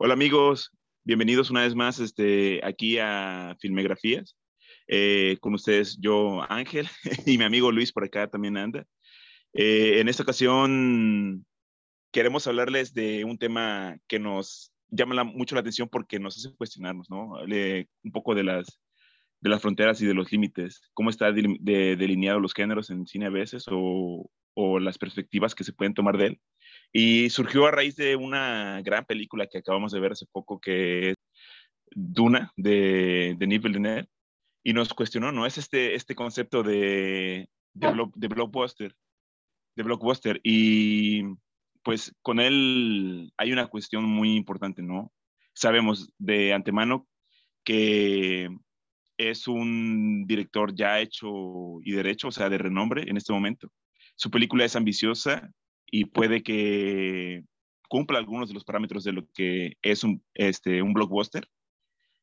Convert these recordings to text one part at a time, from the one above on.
Hola amigos, bienvenidos una vez más este, aquí a Filmografías. Eh, con ustedes yo, Ángel, y mi amigo Luis por acá también anda. Eh, en esta ocasión queremos hablarles de un tema que nos llama mucho la atención porque nos hace cuestionarnos, ¿no? un poco de las, de las fronteras y de los límites, cómo está delineado los géneros en cine a veces o, o las perspectivas que se pueden tomar de él. Y surgió a raíz de una gran película que acabamos de ver hace poco, que es Duna, de Denis Villeneuve, y nos cuestionó, ¿no? Es este, este concepto de, de, de blockbuster, de blockbuster, y pues con él hay una cuestión muy importante, ¿no? Sabemos de antemano que es un director ya hecho y derecho, o sea, de renombre en este momento. Su película es ambiciosa, y puede que cumpla algunos de los parámetros de lo que es un, este, un blockbuster.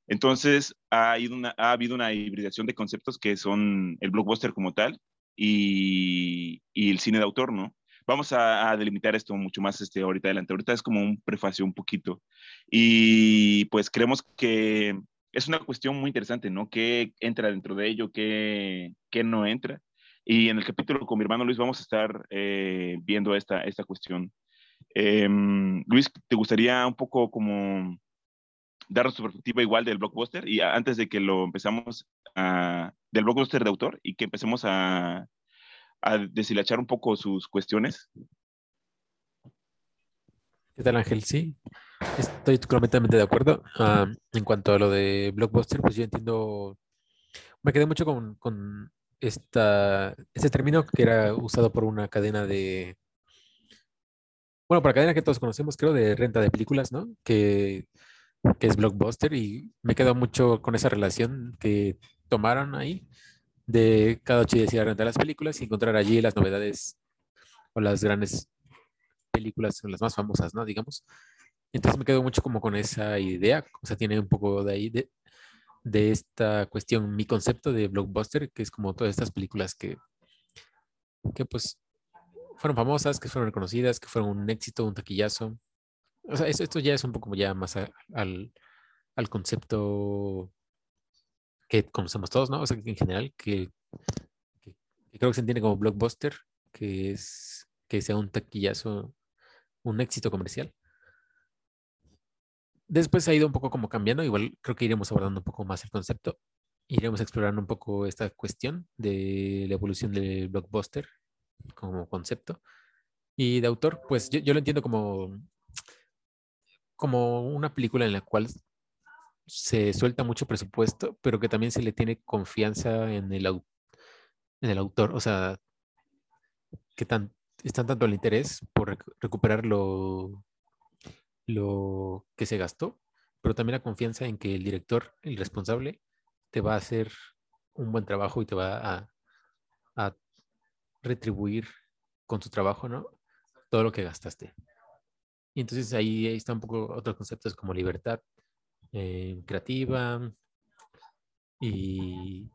Entonces, ha, habido una, ha habido una hibridación de conceptos que son el blockbuster como tal y, y el cine de autor, ¿no? Vamos a, delimitar esto mucho más este, ahorita adelante. Ahorita es como un prefacio un poquito. Y pues creemos que es una cuestión muy interesante, ¿no? ¿Qué entra dentro de ello? ¿Qué, qué no entra? Y en el capítulo con mi hermano Luis vamos a estar eh, viendo esta, esta cuestión. Em, Luis, ¿te gustaría un poco como dar tu perspectiva igual del blockbuster? Y antes de que lo empezamos del blockbuster de autor y que empecemos a, a deshilachar un poco sus cuestiones. ¿Qué tal, Ángel? Sí, estoy completamente de acuerdo. Ah, en cuanto a lo de blockbuster, pues yo entiendo, me quedé mucho con esta, ese término que era usado por una cadena de, bueno, por la cadena que todos conocemos, creo, de renta de películas, ¿no? Que, que es Blockbuster y me quedo mucho con esa relación que tomaron ahí de cada ocho días ir a rentar las películas y encontrar allí las novedades o las grandes películas, las más famosas, ¿no? Digamos. Entonces me quedo mucho como con esa idea, o sea, tiene un poco de ahí de, de esta cuestión, mi concepto de blockbuster, que es como todas estas películas que, que pues fueron famosas, que fueron reconocidas, que fueron un éxito, un taquillazo. O sea, esto, ya es un poco ya más al, al, concepto que conocemos todos, ¿no? O sea, en general, que, que, creo que se entiende como blockbuster, que es que sea un taquillazo, un éxito comercial. Después ha ido un poco como cambiando, igual creo que iremos abordando un poco más el concepto, iremos explorando un poco esta cuestión de la evolución del blockbuster como concepto. Y de autor, pues yo, lo entiendo como, como una película en la cual se suelta mucho presupuesto, pero que también se le tiene confianza en el, en el autor. O sea, que tan, están tanto el interés por recuperar lo, lo que se gastó, pero también la confianza en que el director, el responsable, te va a hacer un buen trabajo y te va a, retribuir con su trabajo, ¿no? Todo lo que gastaste. Y entonces ahí, ahí está un poco otros conceptos como libertad eh, creativa y,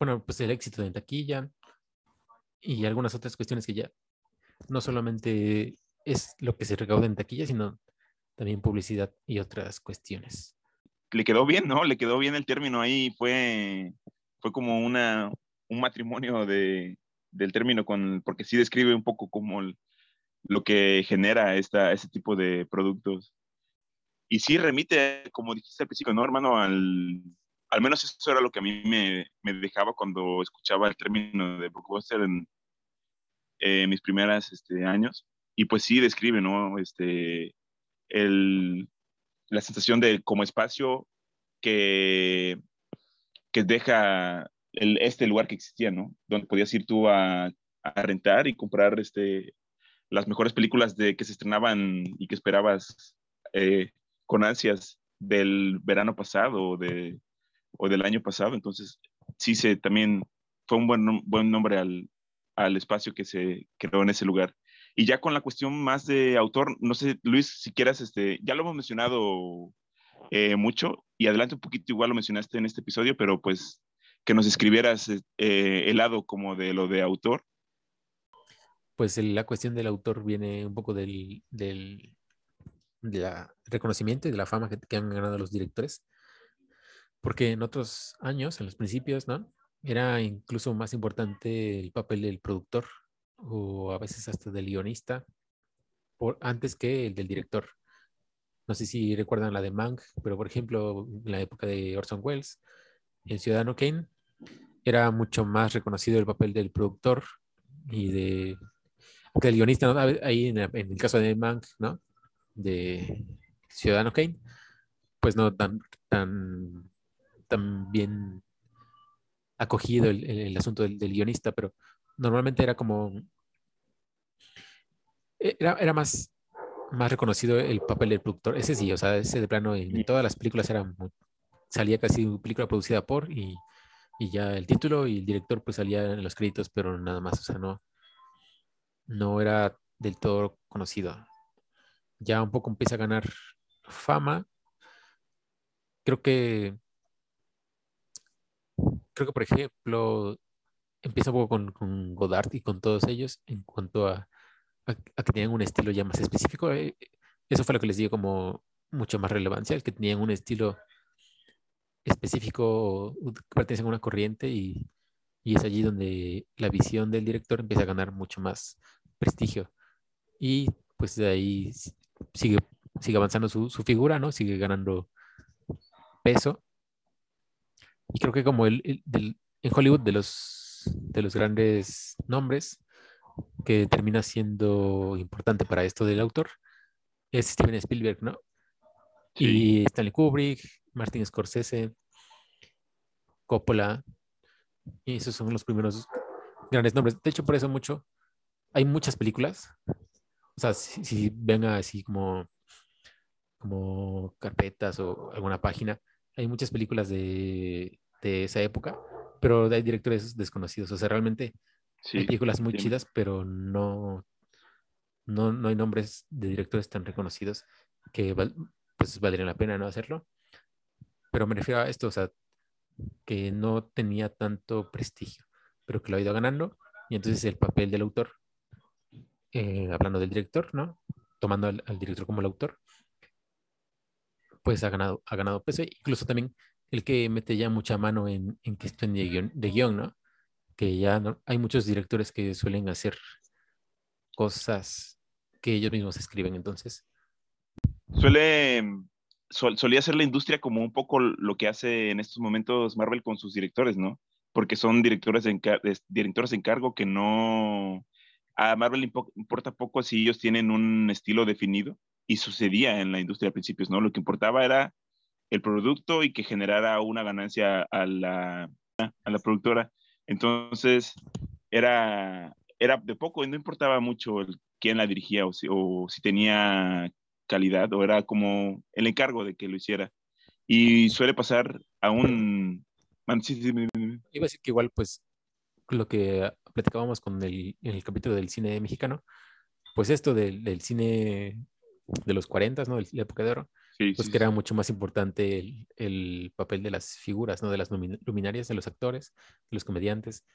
bueno, pues el éxito de taquilla y algunas otras cuestiones que ya no solamente es lo que se recauda en taquilla, sino también publicidad y otras cuestiones. Le quedó bien, ¿no? Le quedó bien el término ahí, fue, fue como una, un matrimonio de, del término, con, porque sí describe un poco como lo que genera esta, este tipo de productos. Y sí remite, como dijiste al principio, ¿no, hermano? Al, al menos eso era lo que a mí me, me dejaba cuando escuchaba el término de blockbuster en mis primeros este, años y pues sí describe, ¿no? Este, el, la sensación de como espacio que, que deja este lugar que existía, ¿no? Donde podías ir tú a, a, rentar y comprar este, las mejores películas de, que se estrenaban y que esperabas eh, con ansias del verano pasado o, de, o del año pasado. Entonces, sí, se, también fue un buen, buen nombre al, al espacio que se creó en ese lugar. Y ya con la cuestión más de autor, no sé, Luis, si quieras, este, ya lo hemos mencionado eh, mucho y adelante un poquito, igual lo mencionaste en este episodio, pero pues que nos escribieras eh, el lado como de lo de autor. Pues la cuestión del autor viene un poco del, del reconocimiento y de la fama que, que, han ganado los directores. Porque en otros años, en los principios, ¿no? Era incluso más importante el papel del productor o a veces hasta del guionista por, antes que el del director. No sé si recuerdan la de Mank, pero por ejemplo, en la época de Orson Welles, el Ciudadano Kane, era mucho más reconocido el papel del productor y de del guionista, ahí en, el caso de Mank, ¿no? De Ciudadano Kane, pues no tan, tan, tan bien acogido el, asunto del, guionista, pero normalmente era como, era, era más, más reconocido el papel del productor. Ese sí, o sea, ese de plano en, todas las películas era salía casi una película producida por y, y, ya el título y el director pues salía en los créditos, pero nada más, o sea, no, no era del todo conocido. Ya un poco empieza a ganar fama. Creo que, creo que por ejemplo, empieza un poco con, con Godard y con todos ellos en cuanto a, a, que tenían un estilo ya más específico. Eh, eso fue lo que les dio como mucho más relevancia, el que tenían un estilo específico pertenecen a una corriente y, y es allí donde la visión del director empieza a ganar mucho más prestigio. Y pues de ahí sigue, sigue avanzando su, su figura, ¿no? Sigue ganando peso. Y creo que como el, en Hollywood de los, de los grandes nombres que termina siendo importante para esto del autor es Steven Spielberg, ¿no? Y Stanley Kubrick, Martin Scorsese, Coppola, y esos son los primeros grandes nombres. De hecho, por eso mucho hay muchas películas. O sea, si, ven así como, como carpetas o alguna página, hay muchas películas de, de esa época, pero hay directores desconocidos. O sea, realmente hay películas muy chidas, pero no, no, no hay nombres de directores tan reconocidos que pues valdría la pena no hacerlo. Pero me refiero a esto, o sea, que no tenía tanto prestigio, pero que lo ha ido ganando. Y entonces el papel del autor eh, hablando del director, ¿no? Tomando al, director como el autor, pues ha ganado, ha ganado peso. Incluso también el que mete ya mucha mano en, en de guion, de guion, ¿no? Que ya hay muchos directores que suelen hacer cosas que ellos mismos escriben, entonces. Suele, solía ser la industria como un poco lo que hace en estos momentos Marvel con sus directores, ¿no? Porque son directores en, directores cargo que no, a Marvel le importa poco si ellos tienen un estilo definido y sucedía en la industria a principios, ¿no? Lo que importaba era el producto y que generara una ganancia a la, a la productora. Entonces, era, era de poco y no importaba mucho quién la dirigía o si, tenía calidad o era como el encargo de que lo hiciera. Y suele pasar a un... Iba a decir que igual, pues, lo que platicábamos con el, en el capítulo del cine mexicano, pues esto del, cine de los 40, ¿no? La época de oro, pues que era mucho más importante el, el, papel de las figuras, ¿no? De las luminarias, de los actores, de los comediantes.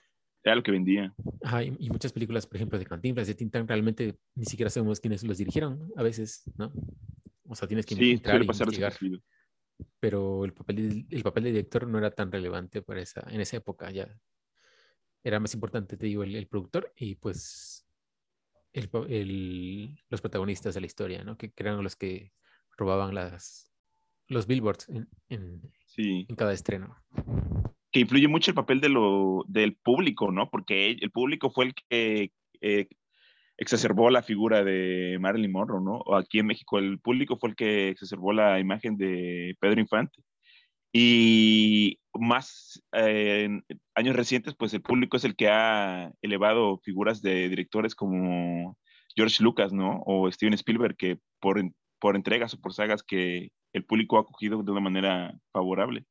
Era lo que vendía. Ajá, y, muchas películas, por ejemplo, de Cantinflas, de Tintán, realmente ni siquiera sabemos quiénes los dirigieron a veces, ¿no? O sea, tienes que sí, entrar y investigar. Pero el papel, el papel de director no era tan relevante para esa, en esa época ya era más importante, te digo, el, productor y pues el, los protagonistas de la historia, ¿no? Que, eran los que robaban las, los billboards en, en, en, cada estreno. Que influye mucho el papel de lo, del público, ¿no? Porque el público fue el que eh, exacerbó la figura de Marilyn Monroe, ¿no? O aquí en México el público fue el que exacerbó la imagen de Pedro Infante. Y más eh, en años recientes, pues el público es el que ha elevado figuras de directores como George Lucas, ¿no? O Steven Spielberg, que por, por entregas o por sagas que el público ha acogido de una manera favorable.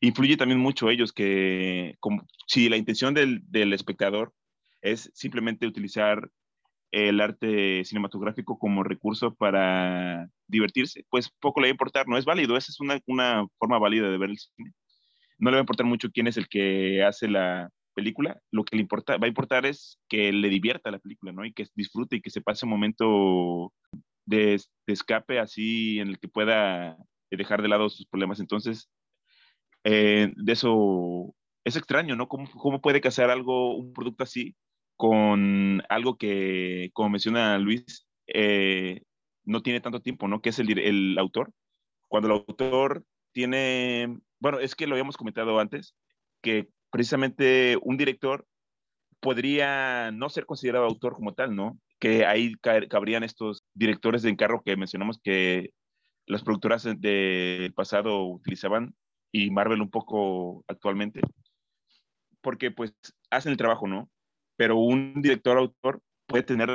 Influye también mucho ellos que como, si la intención del, del espectador es simplemente utilizar el arte cinematográfico como recurso para divertirse, pues poco le va a importar, no es válido, esa es una, una forma válida de ver el cine. No le va a importar mucho quién es el que hace la película, lo que le importa, va a importar es que le divierta la película, ¿no? Y que disfrute y que se pase un momento de, escape así en el que pueda dejar de lado sus problemas. Entonces, eh, de eso es extraño, ¿no? ¿Cómo, ¿Cómo, puede casar algo, un producto así, con algo que, como menciona Luis, eh, no tiene tanto tiempo, ¿no? Que es el, el autor. Cuando el autor tiene, bueno, es que lo habíamos comentado antes, que precisamente un director podría no ser considerado autor como tal, ¿no? Que ahí cabrían estos directores de encargo que mencionamos que las productoras del pasado utilizaban y Marvel un poco actualmente, porque pues hacen el trabajo, ¿no? Pero un director autor puede tener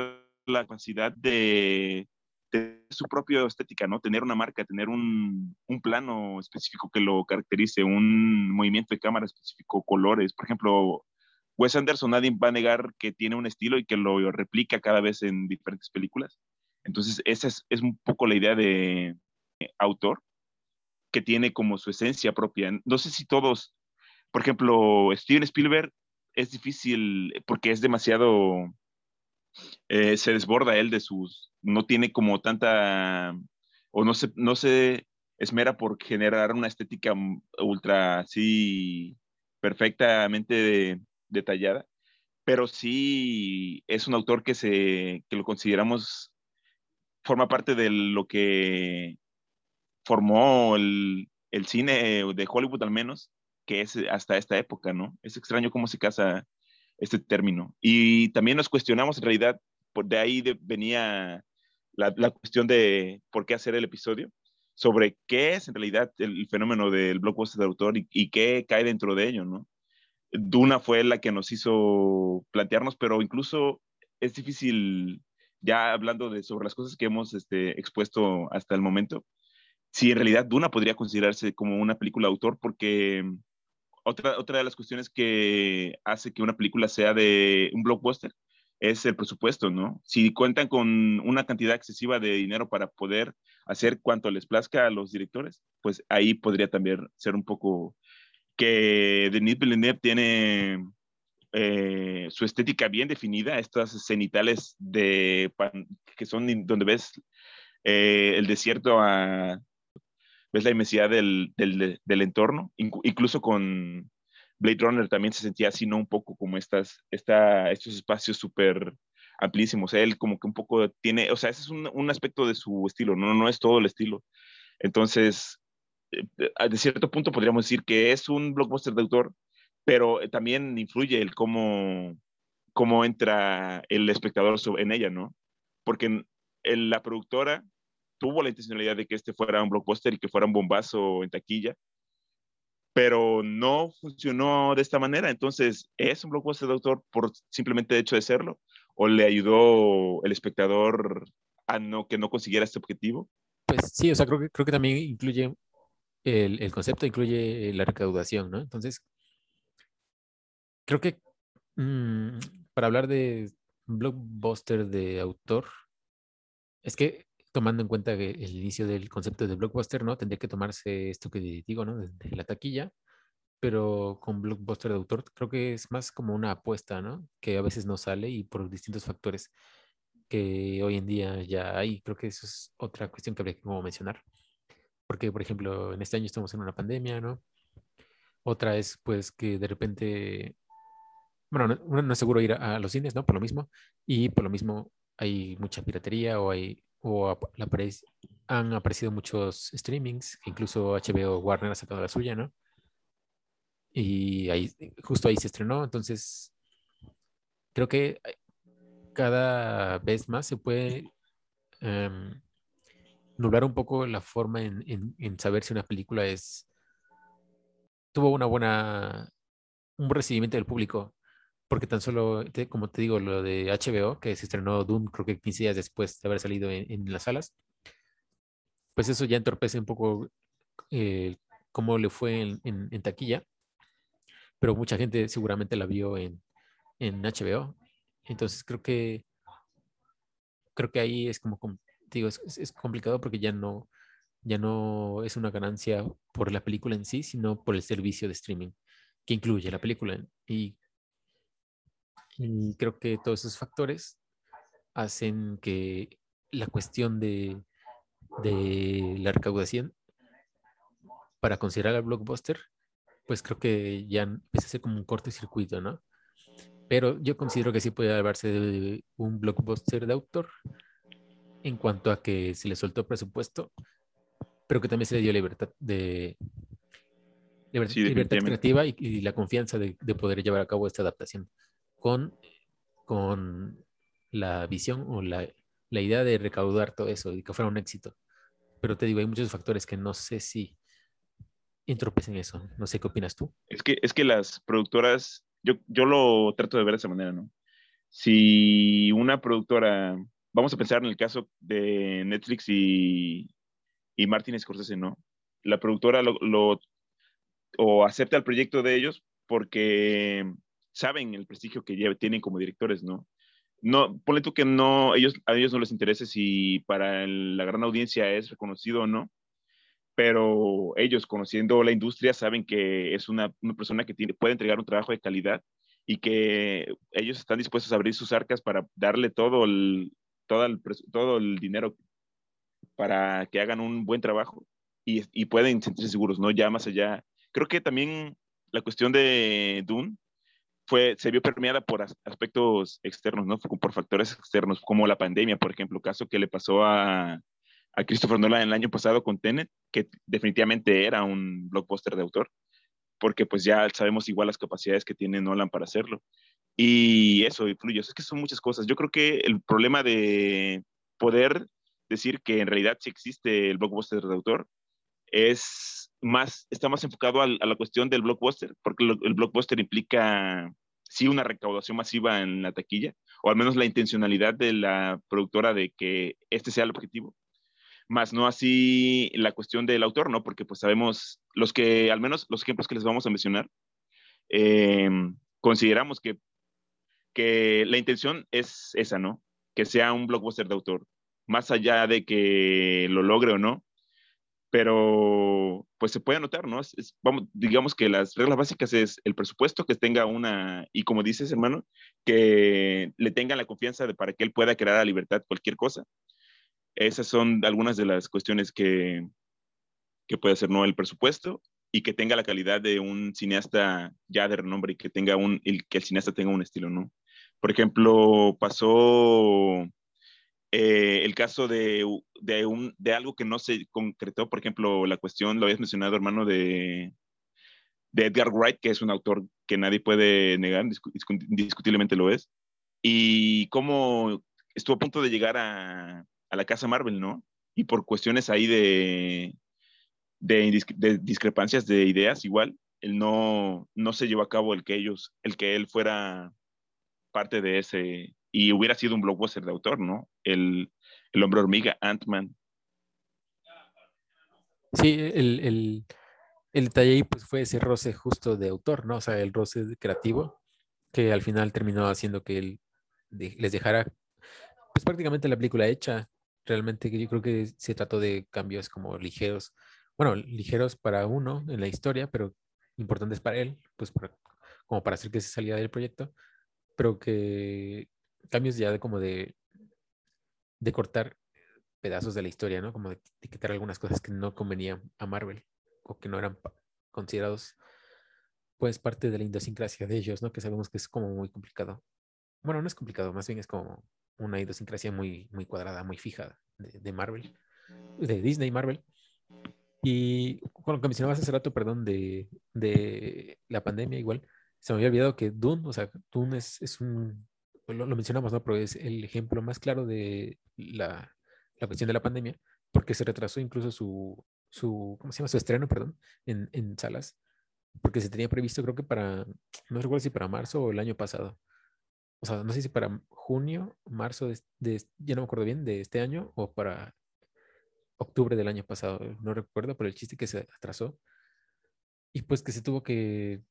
la capacidad de, de su propia estética, ¿no? Tener una marca, tener un, un, plano específico que lo caracterice, un movimiento de cámara específico, colores. Por ejemplo, Wes Anderson, nadie va a negar que tiene un estilo y que lo replica cada vez en diferentes películas. Entonces, esa es, un poco la idea de autor, que tiene como su esencia propia. No sé si todos, por ejemplo, Steven Spielberg es difícil porque es demasiado eh, se desborda él de sus, no tiene como tanta, o no se, no se esmera por generar una estética ultra así perfectamente detallada, pero sí es un autor que, se, que lo consideramos, forma parte de lo que formó el, el cine de Hollywood al menos, que es hasta esta época, ¿no? Es extraño cómo se casa este término. Y también nos cuestionamos en realidad, por de ahí venía la, la, cuestión de por qué hacer el episodio, sobre qué es en realidad el, fenómeno del blockbuster de autor y, y, qué cae dentro de ello, ¿no? Duna fue la que nos hizo plantearnos, pero incluso es difícil, ya hablando de sobre las cosas que hemos este, expuesto hasta el momento, si en realidad Duna podría considerarse como una película autor, porque otra, otra de las cuestiones que hace que una película sea de un blockbuster es el presupuesto, ¿no? Si cuentan con una cantidad excesiva de dinero para poder hacer cuanto les plazca a los directores, pues ahí podría también ser un poco que Denis Villeneuve tiene eh, su estética bien definida, estas cenitales de, que son donde ves eh, el desierto ves la inmensidad del, del, del entorno, incluso con Blade Runner también se sentía así, ¿no? Un poco como estas, esta, estos espacios súper amplísimos. Él como que un poco tiene, o sea, ese es un, un, aspecto de su estilo, no, no es todo el estilo. Entonces, eh, de cierto punto podríamos decir que es un blockbuster de autor, pero también influye el cómo, cómo entra el espectador en ella, ¿no? Porque en la productora tuvo la intencionalidad de que este fuera un blockbuster y que fuera un bombazo en taquilla, pero no funcionó de esta manera. Entonces, ¿es un blockbuster de autor por simplemente hecho de serlo? ¿O le ayudó el espectador a no, que no consiguiera este objetivo? Pues sí, o sea, creo que, creo que también incluye el, el concepto, incluye la recaudación, ¿no? Entonces, creo que mmm, para hablar de blockbuster de autor, es que tomando en cuenta que el inicio del concepto de blockbuster, ¿no? Tendría que tomarse esto que digo, ¿no? De la taquilla, pero con blockbuster de autor creo que es más como una apuesta, ¿no? Que a veces no sale y por distintos factores que hoy en día ya hay. Creo que eso es otra cuestión que habría que como mencionar. Porque, por ejemplo, en este año estamos en una pandemia, ¿no? Otra es, pues, que de repente, bueno, no, no es seguro ir a, los cines, ¿no? Por lo mismo. Y por lo mismo hay mucha piratería o hay o han aparecido muchos streamings, incluso HBO Warner ha sacado la suya, ¿no? Y ahí, justo ahí se estrenó, entonces creo que cada vez más se puede um, nublar un poco la forma en, saber si una película es tuvo una buena un recibimiento del público porque tan solo, como te digo, lo de HBO, que se estrenó Doom, creo que 15 días después de haber salido en, las salas, pues eso ya entorpece un poco eh, cómo le fue en, taquilla, pero mucha gente seguramente la vio en, HBO, entonces creo que creo que ahí es como, digo, es, es, complicado porque ya no, ya no es una ganancia por la película en sí, sino por el servicio de streaming que incluye la película. Y y creo que todos esos factores hacen que la cuestión de, de la recaudación para considerar al blockbuster, pues creo que ya empieza a ser como un cortocircuito, ¿no? Pero yo considero que sí puede hablarse de un blockbuster de autor en cuanto a que se le soltó presupuesto, pero que también se le dio libertad de libertad, creativa y, la confianza de, poder llevar a cabo esta adaptación con, con la visión o la, la idea de recaudar todo eso y que fuera un éxito. Pero te digo, hay muchos factores que no sé si entropecen eso. No sé qué opinas tú. Es que, es que las productoras, yo, yo lo trato de ver de esa manera, ¿no? Si una productora, vamos a pensar en el caso de Netflix y, y Martin Scorsese, ¿no? La productora lo, lo, o acepta el proyecto de ellos porque saben el prestigio que tienen como directores, ¿no? No, ponle tú que no, ellos, a ellos no les interesa si para la gran audiencia es reconocido o no, pero ellos, conociendo la industria, saben que es una, una persona que tiene, puede entregar un trabajo de calidad y que ellos están dispuestos a abrir sus arcas para darle todo el, todo el, todo el dinero para que hagan un buen trabajo y, y pueden sentirse seguros, ¿no? Ya más allá. Creo que también la cuestión de Dune fue, se vio permeada por aspectos externos, ¿no? Por factores externos, como la pandemia, por ejemplo, caso que le pasó a, a Christopher Nolan el año pasado con Tenet, que definitivamente era un blockbuster de autor, porque pues ya sabemos igual las capacidades que tiene Nolan para hacerlo. Y eso influye, es que son muchas cosas. Yo creo que el problema de poder decir que en realidad sí existe el blockbuster de autor es más, está más enfocado a, la cuestión del blockbuster, porque el blockbuster implica sí una recaudación masiva en la taquilla, o al menos la intencionalidad de la productora de que este sea el objetivo más no así la cuestión del autor, ¿no? Porque pues sabemos, los que, al menos los ejemplos que les vamos a mencionar, em, consideramos que, que la intención es esa, ¿no? Que sea un blockbuster de autor, más allá de que lo logre o no, pero pues se puede anotar, ¿no? vamos, digamos que las reglas básicas es el presupuesto, que tenga una, y como dices, hermano, que le tenga la confianza de, para que él pueda crear a libertad cualquier cosa, esas son algunas de las cuestiones que, que puede hacer ¿no? el presupuesto y que tenga la calidad de un cineasta ya de renombre y que tenga un el, que el cineasta tenga un estilo, ¿no? Por ejemplo, pasó eh, el caso de, de, un, de algo que no se concretó, por ejemplo, la cuestión, lo habías mencionado, hermano, de, de Edgar Wright, que es un autor que nadie puede negar, indiscutiblemente lo es, y cómo estuvo a punto de llegar a, a la casa Marvel, ¿no? Y por cuestiones ahí de, de, discrepancias de ideas, igual, él no, no se llevó a cabo el que ellos, el que él fuera parte de ese, y hubiera sido un blockbuster de autor, ¿no? El, el hombre hormiga, Ant-Man. Sí, el, el, el, detalle ahí pues fue ese roce justo de autor, ¿no? O sea, el roce creativo que al final terminó haciendo que él les dejara pues prácticamente la película hecha realmente yo creo que se trató de cambios como ligeros, bueno, ligeros para uno en la historia, pero importantes para él, pues como para hacer que se saliera del proyecto, pero que cambios ya de como de, de cortar pedazos de la historia, ¿no? Como de, quitar algunas cosas que no convenían a Marvel o que no eran considerados pues parte de la idiosincrasia de ellos, ¿no? Que sabemos que es como muy complicado. Bueno, no es complicado, más bien es como una idiosincrasia muy, muy cuadrada, muy fija de, Marvel, de Disney Marvel. Y con lo que mencionabas hace rato, perdón, de, de, la pandemia, igual, se me había olvidado que Dune, o sea, Dune es, es un, lo, mencionamos, ¿no? Pero es el ejemplo más claro de la, la, cuestión de la pandemia, porque se retrasó incluso su, su ¿cómo se llama? Su estreno, perdón, en, en salas, porque se tenía previsto, creo que para, no recuerdo si para marzo o el año pasado, o sea, no sé si para junio, marzo, de, ya no me acuerdo bien, de este año o para octubre del año pasado, no recuerdo, pero el chiste que se atrasó y pues que se tuvo que,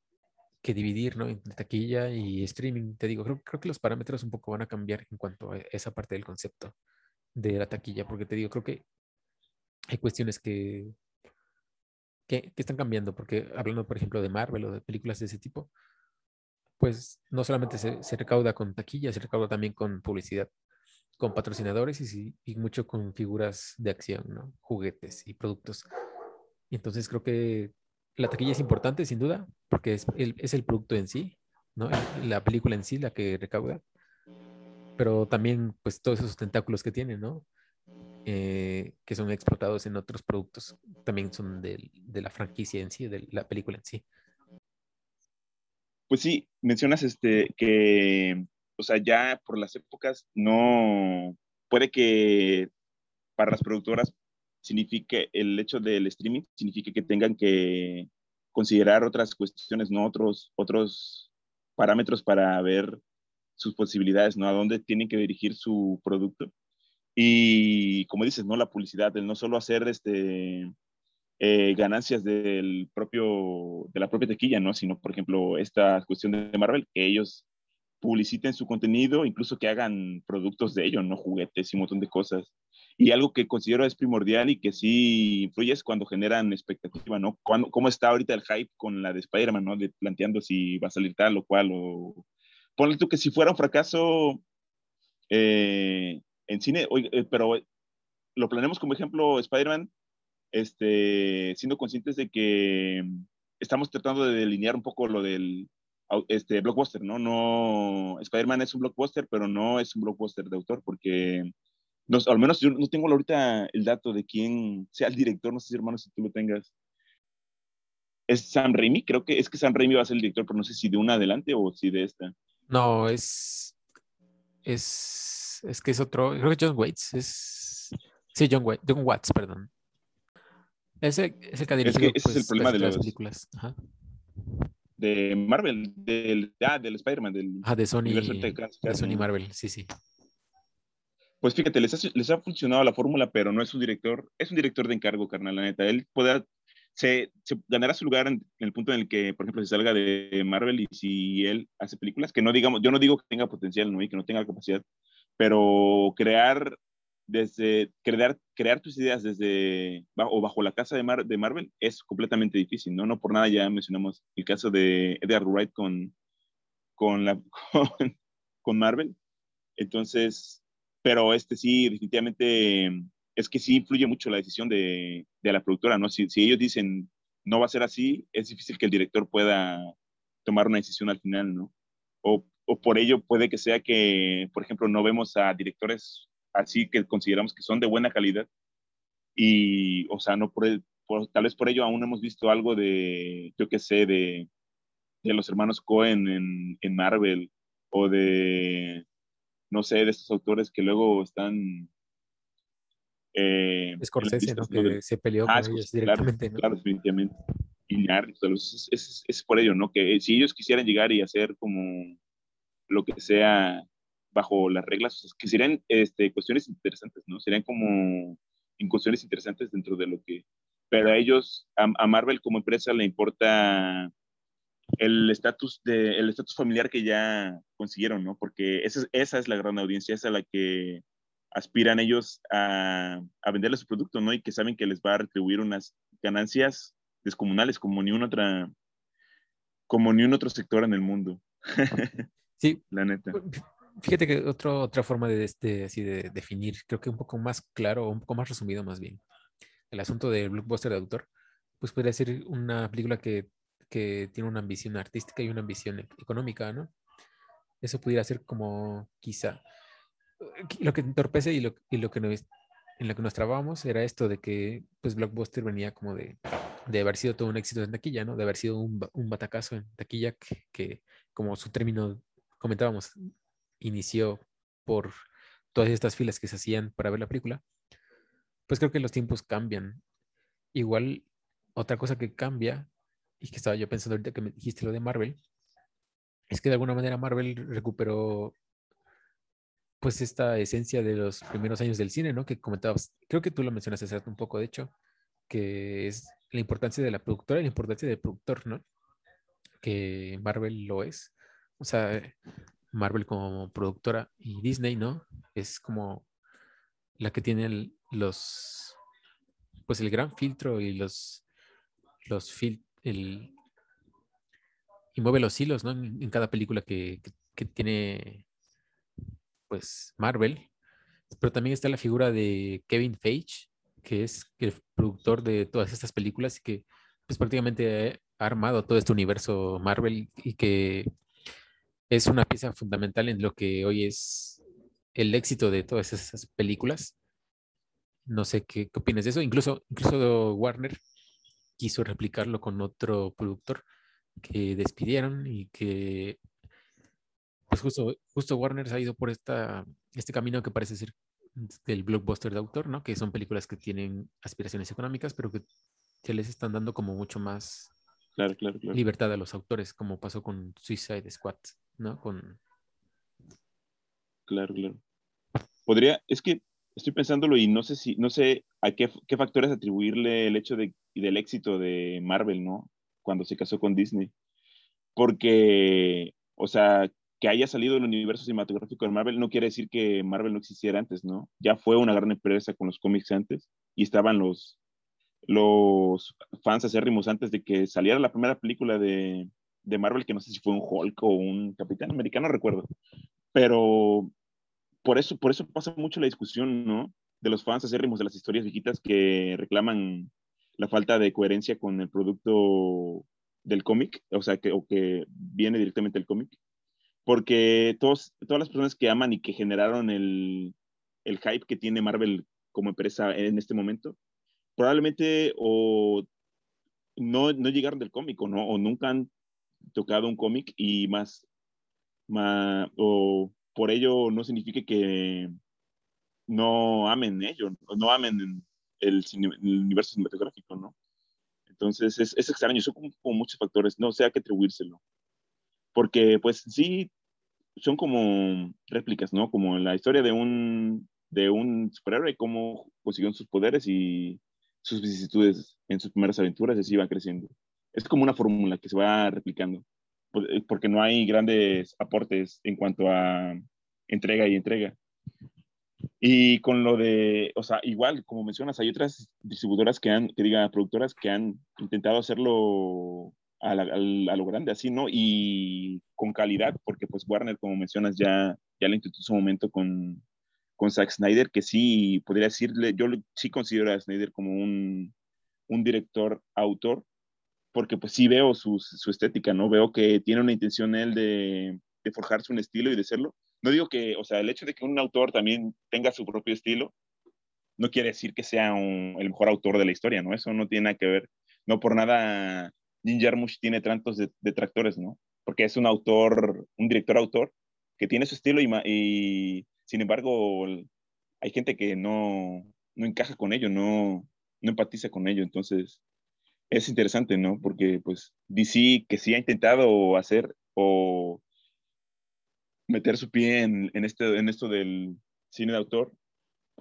que dividir, ¿no? En taquilla y streaming, te digo, creo, creo que los parámetros un poco van a cambiar en cuanto a esa parte del concepto de la taquilla, porque te digo, creo que hay cuestiones que, que, están cambiando, porque hablando, por ejemplo, de Marvel o de películas de ese tipo, pues no solamente se, recauda con taquilla, se recauda también con publicidad. con patrocinadores y, y, mucho con figuras de acción, ¿no? Juguetes y productos. Y entonces creo que la taquilla es importante, sin duda, porque es el, es el producto en sí, ¿no? La película en sí, la que recauda. Pero también, pues, todos esos tentáculos que tiene, ¿no? Eh, que son explotados en otros productos, también son de, de la franquicia en sí, de la película en sí. Pues sí, mencionas este que o sea, ya por las épocas no puede que para las productoras signifique el hecho del streaming, signifique que tengan que considerar otras cuestiones, no otros, otros parámetros para ver sus posibilidades, ¿no? A dónde tienen que dirigir su producto. Y como dices, ¿no? La publicidad, el no solo hacer este, eh, ganancias del propio, de la propia tequilla, ¿no? Sino, por ejemplo, esta cuestión de Marvel, que ellos publiciten su contenido, incluso que hagan productos de ello, ¿no? Juguetes y un montón de cosas. Y algo que considero es primordial y que sí influye es cuando generan expectativa, ¿no? Cuando, ¿Cómo está ahorita el hype con la de Spider-Man, ¿no? De, planteando si va a salir tal o cual, o... Ponle tú que si fuera un fracaso eh, en cine, eh, pero lo planeamos como ejemplo Spider-Man, este, siendo conscientes de que estamos tratando de delinear un poco lo del este, blockbuster, ¿no? No, Spider-Man es un blockbuster, pero no es un blockbuster de autor, porque no, al menos yo no tengo ahorita el dato de quién sea el director, no sé si hermano, si tú lo tengas. ¿Es Sam Raimi? Creo que es que Sam Raimi va a ser el director, pero no sé si de una adelante o si de esta. No, es. Es. Es que es otro. Creo que John Waits. Es. Sí, John, Waits, John Watts, perdón. Ese es el que ha dirigido es que ese es el pues, problema de las películas. Ajá de Marvel, del, ah, del Spider-Man, del ah, de Sony, de Sony Marvel, sí, sí. Pues fíjate, les ha, funcionado la fórmula, pero no es un director, es un director de encargo, carnal, la neta. Él podrá, se, ganará su lugar en, el punto en el que, por ejemplo, se salga de Marvel y si él hace películas, que no digamos, yo no digo que tenga potencial, ¿no? Y que no tenga capacidad, pero crear desde crear, crear tus ideas desde o bajo la casa de, Marvel es completamente difícil, ¿no? No por nada ya mencionamos el caso de Edgar Wright con, con, Marvel. Entonces, pero este sí, definitivamente es que sí influye mucho la decisión de, de la productora, ¿no? Si, si, ellos dicen no va a ser así, es difícil que el director pueda tomar una decisión al final, ¿no? O, o por ello puede que sea que, por ejemplo, no vemos a directores así que consideramos que son de buena calidad. Y, o sea, no por, tal vez por ello aún hemos visto algo de, yo qué sé, de, de los hermanos Cohen en, en Marvel o de, no sé, de estos autores que luego están... Eh, Scorsese, ¿no? Que se peleó ah, con ellos directamente. Claro, definitivamente. Y es, es, es, por ello, ¿no? Que si ellos quisieran llegar y hacer como lo que sea bajo las reglas, que serían este, cuestiones interesantes, ¿no? Serían como incursiones interesantes dentro de lo que... Pero a ellos, a, Marvel como empresa le importa el estatus de el estatus familiar que ya consiguieron, ¿no? Porque esa, esa es la gran audiencia, esa es la que aspiran ellos a, a venderle su producto, ¿no? Y que saben que les va a retribuir unas ganancias descomunales como ni un otra como ni un otro sector en el mundo. Sí. la neta. Fíjate que otro, otra forma de, este, así de definir, creo que un poco más claro, un poco más resumido más bien, el asunto del blockbuster de autor, pues podría ser una película que, que tiene una ambición artística y una ambición económica, ¿no? Eso pudiera ser como quizá lo que entorpece y lo, y lo que en lo que nos trabamos era esto de que pues Blockbuster venía como de, de haber sido todo un éxito en taquilla, ¿no? De haber sido un, un batacazo en taquilla que, que, como su término comentábamos, inició por todas estas filas que se hacían para ver la película, pues creo que los tiempos cambian. Igual, otra cosa que cambia, y que estaba yo pensando ahorita que me dijiste lo de Marvel, es que de alguna manera Marvel recuperó pues esta esencia de los primeros años del cine, ¿no? Que comentabas, creo que tú lo mencionaste hace un poco, de hecho, que es la importancia de la productora y la importancia del productor, ¿no? Que Marvel lo es. O sea, Marvel como productora y Disney, ¿no? Es como la que tiene los, pues el gran filtro y los, los el, y mueve los hilos, ¿no? En, cada película que, que, tiene, pues, Marvel. pero también está la figura de Kevin Feige, que es el productor de todas estas películas y que pues prácticamente ha armado todo este universo Marvel y que es una pieza fundamental en lo que hoy es el éxito de todas esas películas. No sé qué, qué opinas de eso. Incluso, incluso Warner quiso replicarlo con otro productor que despidieron y que pues justo, justo Warner se ha ido por esta, este camino que parece ser del blockbuster de autor, ¿no? Que son películas que tienen aspiraciones económicas, pero que, que les están dando como mucho más claro, claro, claro. libertad a los autores, como pasó con Suicide Squad, ¿no? Con... Claro, claro. Podría, es que estoy pensándolo y no sé si, no sé a qué, qué factores atribuirle el hecho de, del éxito de Marvel, ¿no? Cuando se casó con Disney. Porque, o sea, que haya salido del universo cinematográfico de Marvel no quiere decir que Marvel no existiera antes, ¿no? Ya fue una gran empresa con los cómics antes y estaban los, los fans acérrimos antes de que saliera la primera película de, de Marvel, que no sé si fue un Hulk o un Capitán Americano, no recuerdo. Pero por eso, por eso pasa mucho la discusión, ¿no? De los fans acérrimos de las historias viejitas que reclaman la falta de coherencia con el producto del cómic, o sea, que, o que viene directamente del cómic porque todos, todas las personas que aman y que generaron el, el hype que tiene Marvel como empresa en este momento, probablemente o no, no llegaron del cómic no, o nunca han tocado un cómic y más, más, o por ello no significa que no amen ellos, no amen el, el universo cinematográfico, ¿no? Entonces es, es extraño, son como, como, muchos factores, no sé a qué atribuírselo. Porque pues sí, son como réplicas, ¿no? Como la historia de un, de un superhéroe, cómo consiguió sus poderes y sus vicisitudes en sus primeras aventuras y así va creciendo. Es como una fórmula que se va replicando, eh, porque no hay grandes aportes en cuanto a entrega y entrega. Y con lo de, o sea, igual, como mencionas, hay otras distribuidoras que han, que diga, productoras que han intentado hacerlo a, lo grande, así, ¿no? Y con calidad, porque pues Warner, como mencionas, ya, ya lo intentó en su momento con, con Zack Snyder, que sí, podría decirle, yo sí considero a Snyder como un, un director autor, porque pues sí veo su, su, estética, ¿no? Veo que tiene una intención él de, de forjarse un estilo y de serlo. No digo que, o sea, el hecho de que un autor también tenga su propio estilo, no quiere decir que sea el mejor autor de la historia, ¿no? Eso no tiene nada que ver. No por nada Jim Jarmusch tiene tantos detractores, ¿no? Porque es un autor, un director-autor que tiene su estilo y, y, sin embargo hay gente que no, no encaja con ello, no, no empatiza con ello. Entonces es interesante, ¿no? Porque pues DC que sí ha intentado hacer o meter su pie en, en, este, en esto del cine de autor,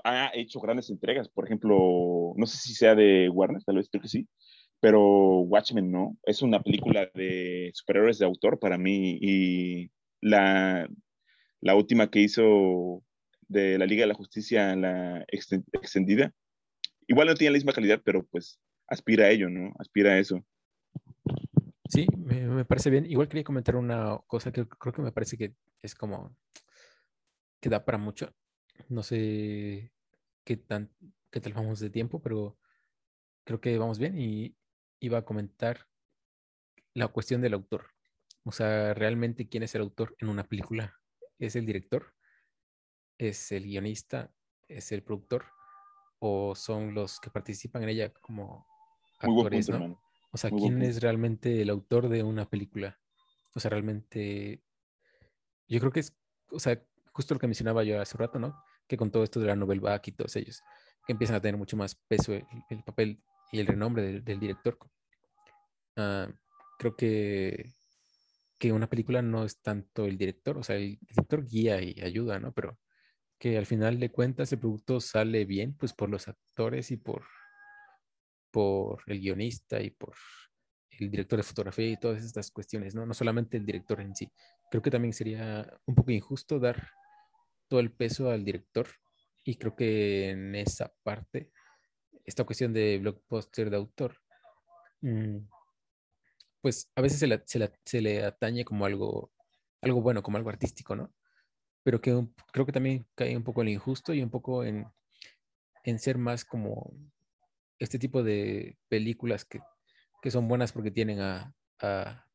ha hecho grandes entregas. Por ejemplo, no sé si sea de Warner, tal vez creo que sí, pero Watchmen no, es una película de superhéroes de autor para mí y la, la última que hizo de la Liga de la Justicia, la extendida, igual no tiene la misma calidad, pero pues aspira a ello, ¿no? Aspira a eso. Sí, me, me parece bien. Igual quería comentar una cosa que creo que me parece que es como que da para mucho. No sé qué tan qué tal vamos de tiempo, pero creo que vamos bien y iba a comentar la cuestión del autor. O sea, realmente quién es el autor en una película. ¿Es el director? ¿Es el guionista? ¿Es el productor? ¿O son los que participan en ella como actores? ¿no? O sea, ¿quién es realmente el autor de una película? O sea, realmente yo creo que es, o sea, justo lo que mencionaba yo hace rato, ¿no? Que con todo esto de la novel back y todos ellos, que empiezan a tener mucho más peso el, el papel y el renombre del, director. Uh, creo que, que una película no es tanto el director, o sea, el director guía y ayuda, ¿no? Pero que al final de cuentas el producto sale bien, pues por los actores y por, por el guionista y por el director de fotografía y todas estas cuestiones, ¿no? No solamente el director en sí. Creo que también sería un poco injusto dar todo el peso al director y creo que en esa parte esta cuestión de blockbuster de autor, mm, pues a veces se, se, le atañe como algo, algo bueno, como algo artístico, ¿no? pero que creo que también cae un poco en lo injusto y un poco en, en ser más como este tipo de películas que, que son buenas porque tienen a, a,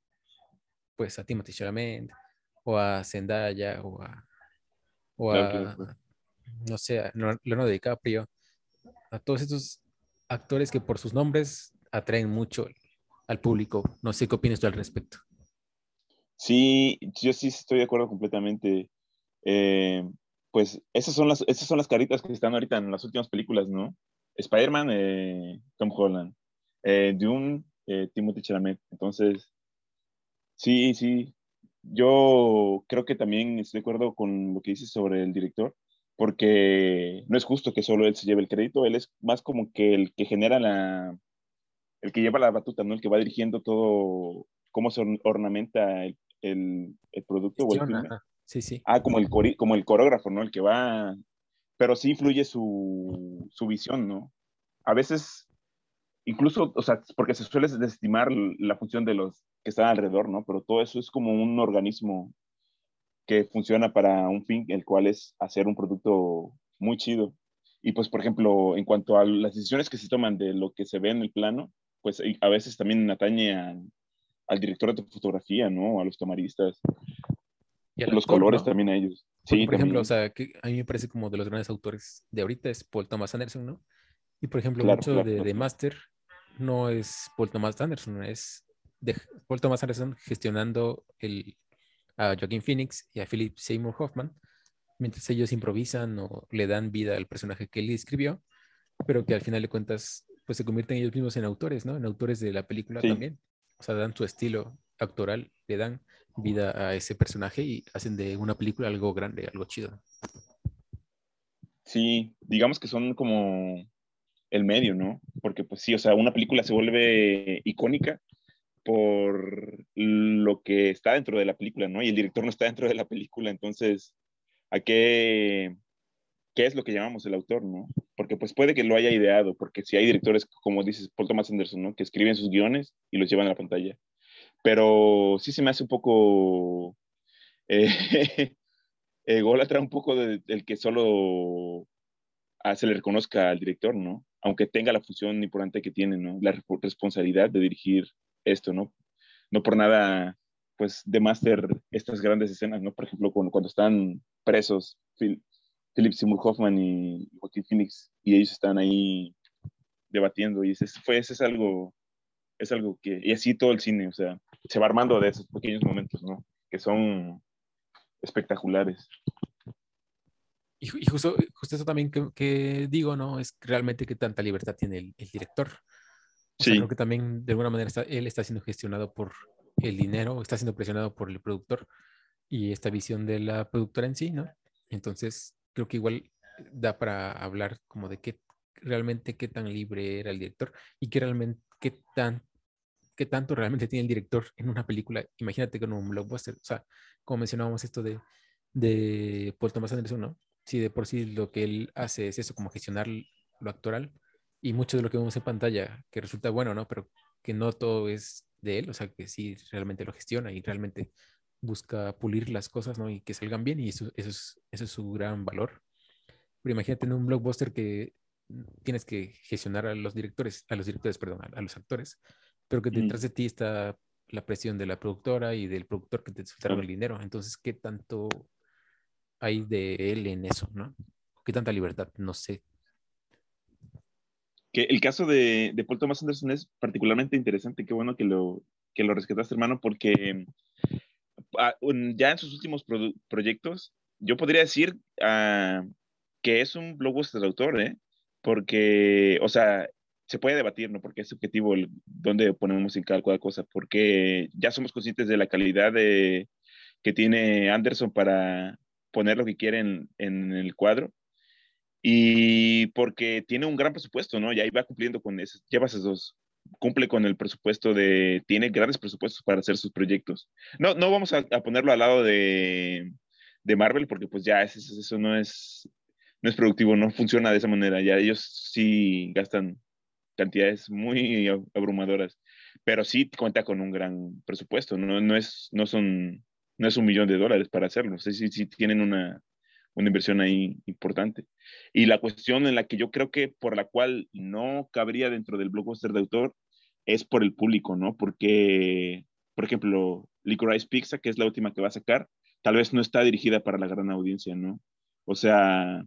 pues a Timothy Chalamet o a Zendaya o a, o a no sé, a Leonardo DiCaprio, a todos estos actores que por sus nombres atraen mucho al público. No sé qué opinas tú al respecto. Sí, yo sí estoy de acuerdo completamente. Eh, pues esas son, las, esas son las caritas que están ahorita en las últimas películas, ¿no? Spider-Man, eh, Tom Holland, eh, Dune, eh, Timothy Chalamet. Entonces, sí, sí, yo creo que también estoy de acuerdo con lo que dices sobre el director, porque no es justo que solo él se lleve el crédito, él es más como que el que genera la, el que lleva la batuta, ¿no? El que va dirigiendo todo, cómo se ornamenta el, el, producto o el. Sí, sí. Ah, como el, como el coreógrafo, ¿no? El que va, pero sí influye su, su visión, ¿no? A veces incluso, o sea, porque se suele desestimar la función de los que están alrededor, ¿no? Pero todo eso es como un organismo que funciona para un fin, el cual es hacer un producto muy chido. Y pues, por ejemplo, en cuanto a las decisiones que se toman de lo que se ve en el plano, pues a veces también atañe al director de fotografía, ¿no? A los tomaristas. Y a los colores también a ellos. Sí, por ejemplo, o sea, que a mí me parece como de los grandes autores de ahorita es Paul Thomas Anderson, ¿no? Y por ejemplo, mucho de, de, Master no es Paul Thomas Anderson, es de Paul Thomas Anderson gestionando el, a Joaquin Phoenix y a Philip Seymour Hoffman, mientras ellos improvisan o le dan vida al personaje que él escribió, pero que al final de cuentas pues se convierten ellos mismos en autores, ¿no? En autores de la película también. O sea, dan su estilo actoral, le dan vida a ese personaje y hacen de una película algo grande, algo chido. Sí, digamos que son como el medio, ¿no? Porque pues sí, o sea, una película se vuelve icónica por lo que está dentro de la película, ¿no? Y el director no está dentro de la película, entonces, ¿a qué, qué es lo que llamamos el autor, ¿no? Porque pues puede que lo haya ideado, porque si hay directores, como dices, Paul Thomas Anderson, ¿no? Que escriben sus guiones y los llevan a la pantalla. Pero sí se me hace un poco... Eh, ególatra un poco del que solo se le reconozca al director, ¿no? Aunque tenga la función importante que tiene, ¿no? La responsabilidad de dirigir esto, ¿no? No por nada, pues, de máster estas grandes escenas, ¿no? Por ejemplo, cuando, cuando están presos Philip Seymour Hoffman y Joaquin Phoenix y ellos están ahí debatiendo y ese, fue, ese es algo, es algo que, y así todo el cine, o sea, se va armando de esos pequeños momentos, ¿no? Que son espectaculares. Y, justo, justo eso también que, digo, ¿no? Es realmente que tanta libertad tiene el, director. sí. creo que también de alguna manera él está siendo gestionado por el dinero, está siendo presionado por el productor y esta visión de la productora en sí, ¿no? Entonces, creo que igual da para hablar como de qué realmente qué tan libre era el director y qué realmente qué tan qué tanto realmente tiene el director en una película. Imagínate con un blockbuster, o sea, como mencionábamos esto de de Paul Thomas Anderson, ¿no? si de por sí lo que él hace es eso, como gestionar lo actoral y mucho de lo que vemos en pantalla, que resulta bueno, ¿no? Pero que no todo es de él, o sea, que sí realmente lo gestiona y realmente busca pulir las cosas, ¿no? Y que salgan bien y eso, eso, es, eso es su gran valor. Pero imagínate en un blockbuster que tienes que gestionar a los directores, a los directores, perdón, a, los actores, pero que mm. detrás de ti está la presión de la productora y del productor que te soltaron el dinero. Entonces, ¿qué tanto hay de él en eso, ¿no? ¿Qué tanta libertad? No sé. Que el caso de, de Paul Thomas Anderson es particularmente interesante. Qué bueno que lo, que lo rescataste, hermano, porque ah, ya en sus últimos proyectos, yo podría decir ah, que es un blockbuster autor, ¿eh? Porque, o sea, se puede debatir, ¿no? Porque es subjetivo el, dónde ponemos en cada cosa, porque ya somos conscientes de la calidad que tiene Anderson para, poner lo que quieren en, el cuadro. Y porque tiene un gran presupuesto, ¿no? Y ahí va cumpliendo con eso, lleva esos dos. Cumple con el presupuesto de, tiene grandes presupuestos para hacer sus proyectos. No, no vamos a, ponerlo al lado de, de, Marvel porque pues ya eso, eso no es, no es productivo, no funciona de esa manera. Ya ellos sí gastan cantidades muy abrumadoras, pero sí cuenta con un gran presupuesto, no, no, es, no son no es un millón de dólares para hacerlo. Sé si, si tienen una, una inversión ahí importante. Y la cuestión en la que yo creo que por la cual no cabría dentro del blockbuster de autor es por el público, ¿no? Porque, por ejemplo, Licorice Pizza, que es la última que va a sacar, tal vez no está dirigida para la gran audiencia, ¿no? O sea,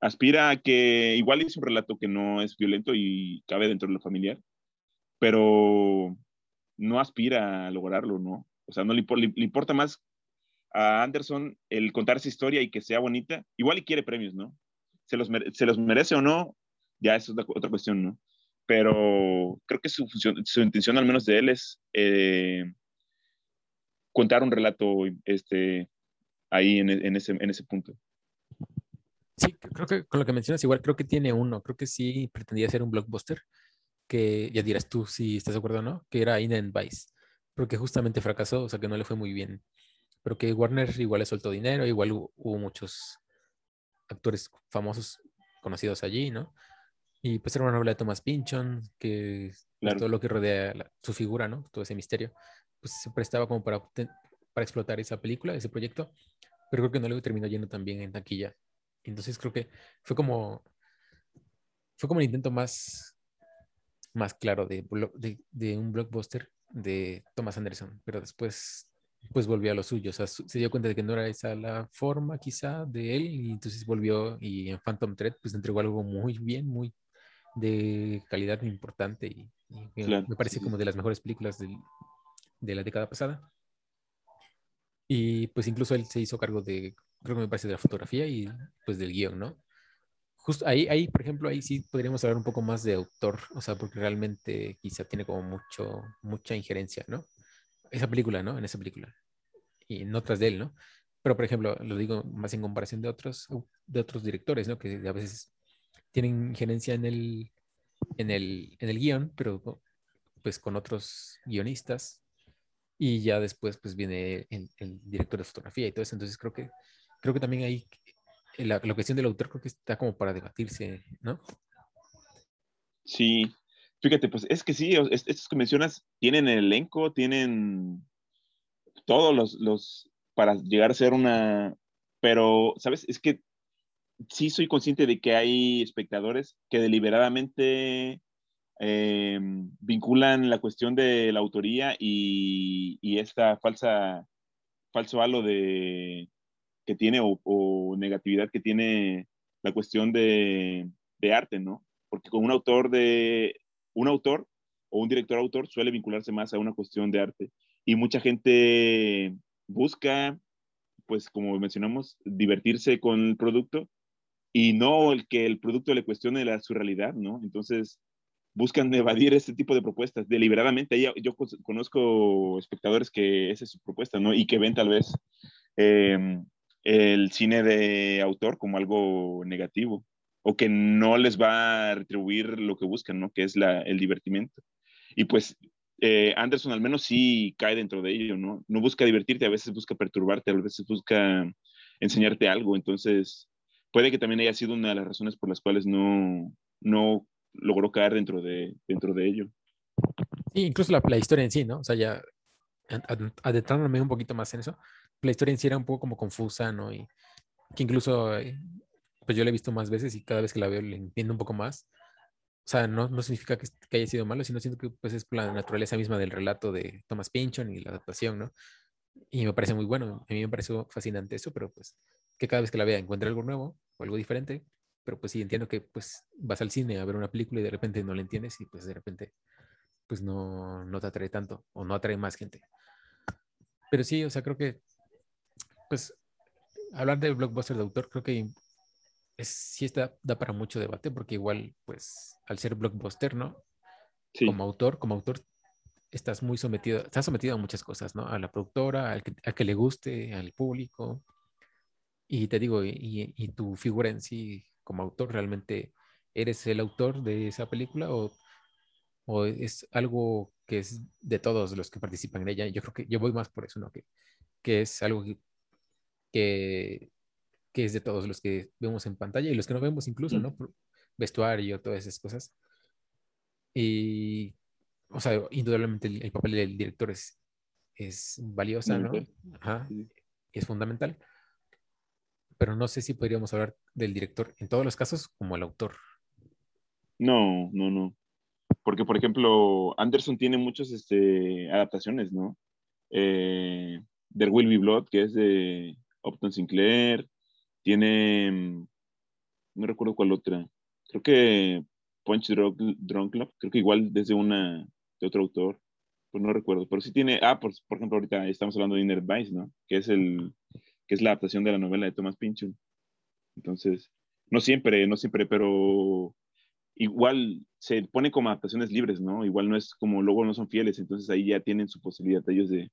aspira a que igual es un relato que no es violento y cabe dentro de lo familiar, pero no aspira a lograrlo, ¿no? O sea, no le, importa más a Anderson el contar esa historia y que sea bonita. Igual y quiere premios, ¿no? Se los, merece o no, ya es otra, cuestión, ¿no? Pero creo que su, su intención, al menos de él, es eh, contar un relato este, ahí en, en, ese, en ese punto. Sí, creo que con lo que mencionas, igual creo que tiene uno. Creo que sí pretendía ser un blockbuster, que ya dirás tú si estás de acuerdo o no, que era In and Vice, pero que justamente fracasó, o sea que no le fue muy bien. Pero que Warner igual le soltó dinero, igual hubo, muchos actores famosos conocidos allí, ¿no? Y pues era una novela de Thomas Pynchon, que pues, todo lo que rodea su figura, ¿no? Todo ese misterio, pues se prestaba como para, para explotar esa película, ese proyecto, pero creo que no le terminó yendo también en taquilla. Entonces creo que fue como, fue como un intento más, más claro de, de, un blockbuster de Thomas Anderson, pero después pues volvió a lo suyo, o sea, se dio cuenta de que no era esa la forma quizá de él y entonces volvió y en Phantom Thread pues entregó algo muy bien, muy de calidad importante y, me parece como de las mejores películas de la década pasada. Y pues incluso él se hizo cargo de creo que me parece de la fotografía y pues del guion, ¿no? Justo ahí, ahí, por ejemplo, ahí sí podríamos hablar un poco más de autor, o sea, porque realmente quizá tiene como mucho, mucha injerencia, ¿no? Esa película, ¿no? En esa película. Y en otras de él, ¿no? Pero, por ejemplo, lo digo más en comparación de otros, de otros directores, ¿no? Que a veces tienen injerencia en el, en el, en el guion, pero pues con otros guionistas. Y ya después, pues viene el, el director de fotografía y todo eso. Entonces creo que creo que también ahí eh, la, cuestión del autor creo que está como para debatirse, ¿no? Sí, fíjate, pues es que sí, estos que mencionas tienen el elenco, tienen todos los, los, para llegar a ser una, pero, ¿sabes? Es que sí soy consciente de que hay espectadores que deliberadamente eh, vinculan la cuestión de la autoría y, y esta falsa, falso halo de, que tiene o, negatividad que tiene la cuestión de, de, arte, ¿no? Porque con un autor de un autor o un director autor suele vincularse más a una cuestión de arte y mucha gente busca, pues como mencionamos, divertirse con el producto y no el que el producto le cuestione la, su realidad, ¿no? Entonces buscan evadir ese tipo de propuestas deliberadamente. Yo conozco espectadores que esa es su propuesta, ¿no? Y que ven tal vez eh, el cine de autor como algo negativo o que no les va a retribuir lo que buscan, ¿no? Que es la, el divertimento. Y pues eh, Anderson al menos sí cae dentro de ello, ¿no? No busca divertirte, a veces busca perturbarte, a veces busca enseñarte algo. Entonces, puede que también haya sido una de las razones por las cuales no, no logró caer dentro de, dentro de ello. Sí, incluso la, la historia en sí, ¿no? O sea, ya adentrándome un poquito más en eso, la historia en sí era un poco como confusa, ¿no? Y que incluso, eh, pues yo la he visto más veces y cada vez que la veo le entiendo un poco más. O sea, no, no significa que, que, haya sido malo, sino siento que pues es la naturaleza misma del relato de Thomas Pynchon y la adaptación, ¿no? Y me parece muy bueno, a mí me pareció fascinante eso, pero pues que cada vez que la vea encuentre algo nuevo o algo diferente, pero pues sí entiendo que pues vas al cine a ver una película y de repente no la entiendes y pues de repente pues no, no te atrae tanto o no atrae más gente. Pero sí, o sea, creo que pues hablar de blockbuster de autor creo que es, sí está, da para mucho debate porque igual, pues, al ser blockbuster, ¿no? Como autor, como autor, estás muy sometido, estás sometido a muchas cosas, ¿no? A la productora, al que, a que le guste, al público. Y te digo, y, y, tu figura en sí como autor, ¿realmente eres el autor de esa película o, o es algo que es de todos los que participan en ella? Yo creo que yo voy más por eso, ¿no? Que, que es algo que que, que es de todos los que vemos en pantalla y los que no vemos incluso, ¿no? Vestuario, todas esas cosas. Y, o sea, indudablemente el, papel del director es, es valiosa, ¿no? Ajá, es fundamental. Pero no sé si podríamos hablar del director en todos los casos como el autor. No, no, no. Porque, por ejemplo, Anderson tiene muchas este, adaptaciones, ¿no? Eh, There Will Be Blood, que es de Upton Sinclair. Tiene, no recuerdo cuál otra. Creo que Punch Drunk, Club, creo que igual desde una, de otro autor. Pues no recuerdo, pero sí tiene, ah, por, por ejemplo, ahorita estamos hablando de Inner Vice, ¿no? Que es el, que es la adaptación de la novela de Thomas Pynchon. Entonces, no siempre, no siempre, pero igual se pone como adaptaciones libres, ¿no? Igual no es como luego no son fieles, entonces ahí ya tienen su posibilidad ellos de,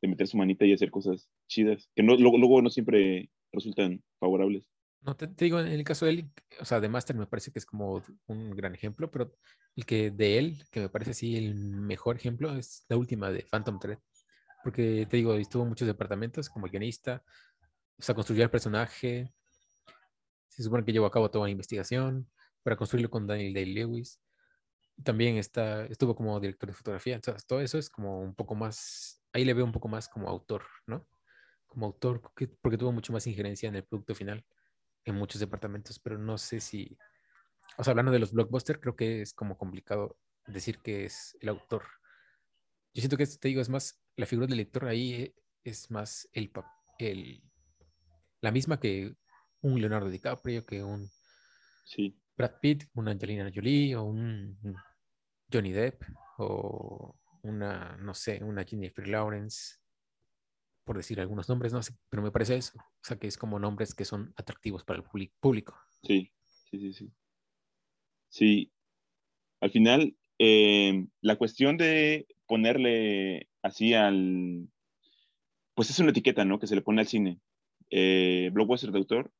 de meter su manita y hacer cosas chidas, que no, luego, luego no siempre resultan favorables. No, te, digo, en el caso de él, o sea, de Master me parece que es como un gran ejemplo, pero el que de él, que me parece así el mejor ejemplo, es la última de Phantom Thread. Porque te digo, estuvo en muchos departamentos como guionista, o sea, construyó el personaje, se supone que llevó a cabo toda la investigación para construirlo con Daniel Day-Lewis. También está, estuvo como director de fotografía. Entonces, todo eso es como un poco más, ahí le veo un poco más como autor, ¿no? Como autor, porque tuvo mucho más injerencia en el producto final en muchos departamentos, pero no sé si, o sea, hablando de los blockbusters, creo que es como complicado decir que es el autor. Yo siento que, te digo, es más, la figura del lector ahí es más el, el, la misma que un Leonardo DiCaprio, que un sí. Brad Pitt, una Angelina Jolie o un Johnny Depp o una, no sé, una Jennifer Lawrence por decir algunos nombres, no sé, pero me parece eso. O sea, que es como nombres que son atractivos para el público. Sí, sí, sí, sí. Sí, al final, eh, la cuestión de ponerle así al, pues es una etiqueta, ¿no? Que se le pone al cine. Eh, blockbuster de autor,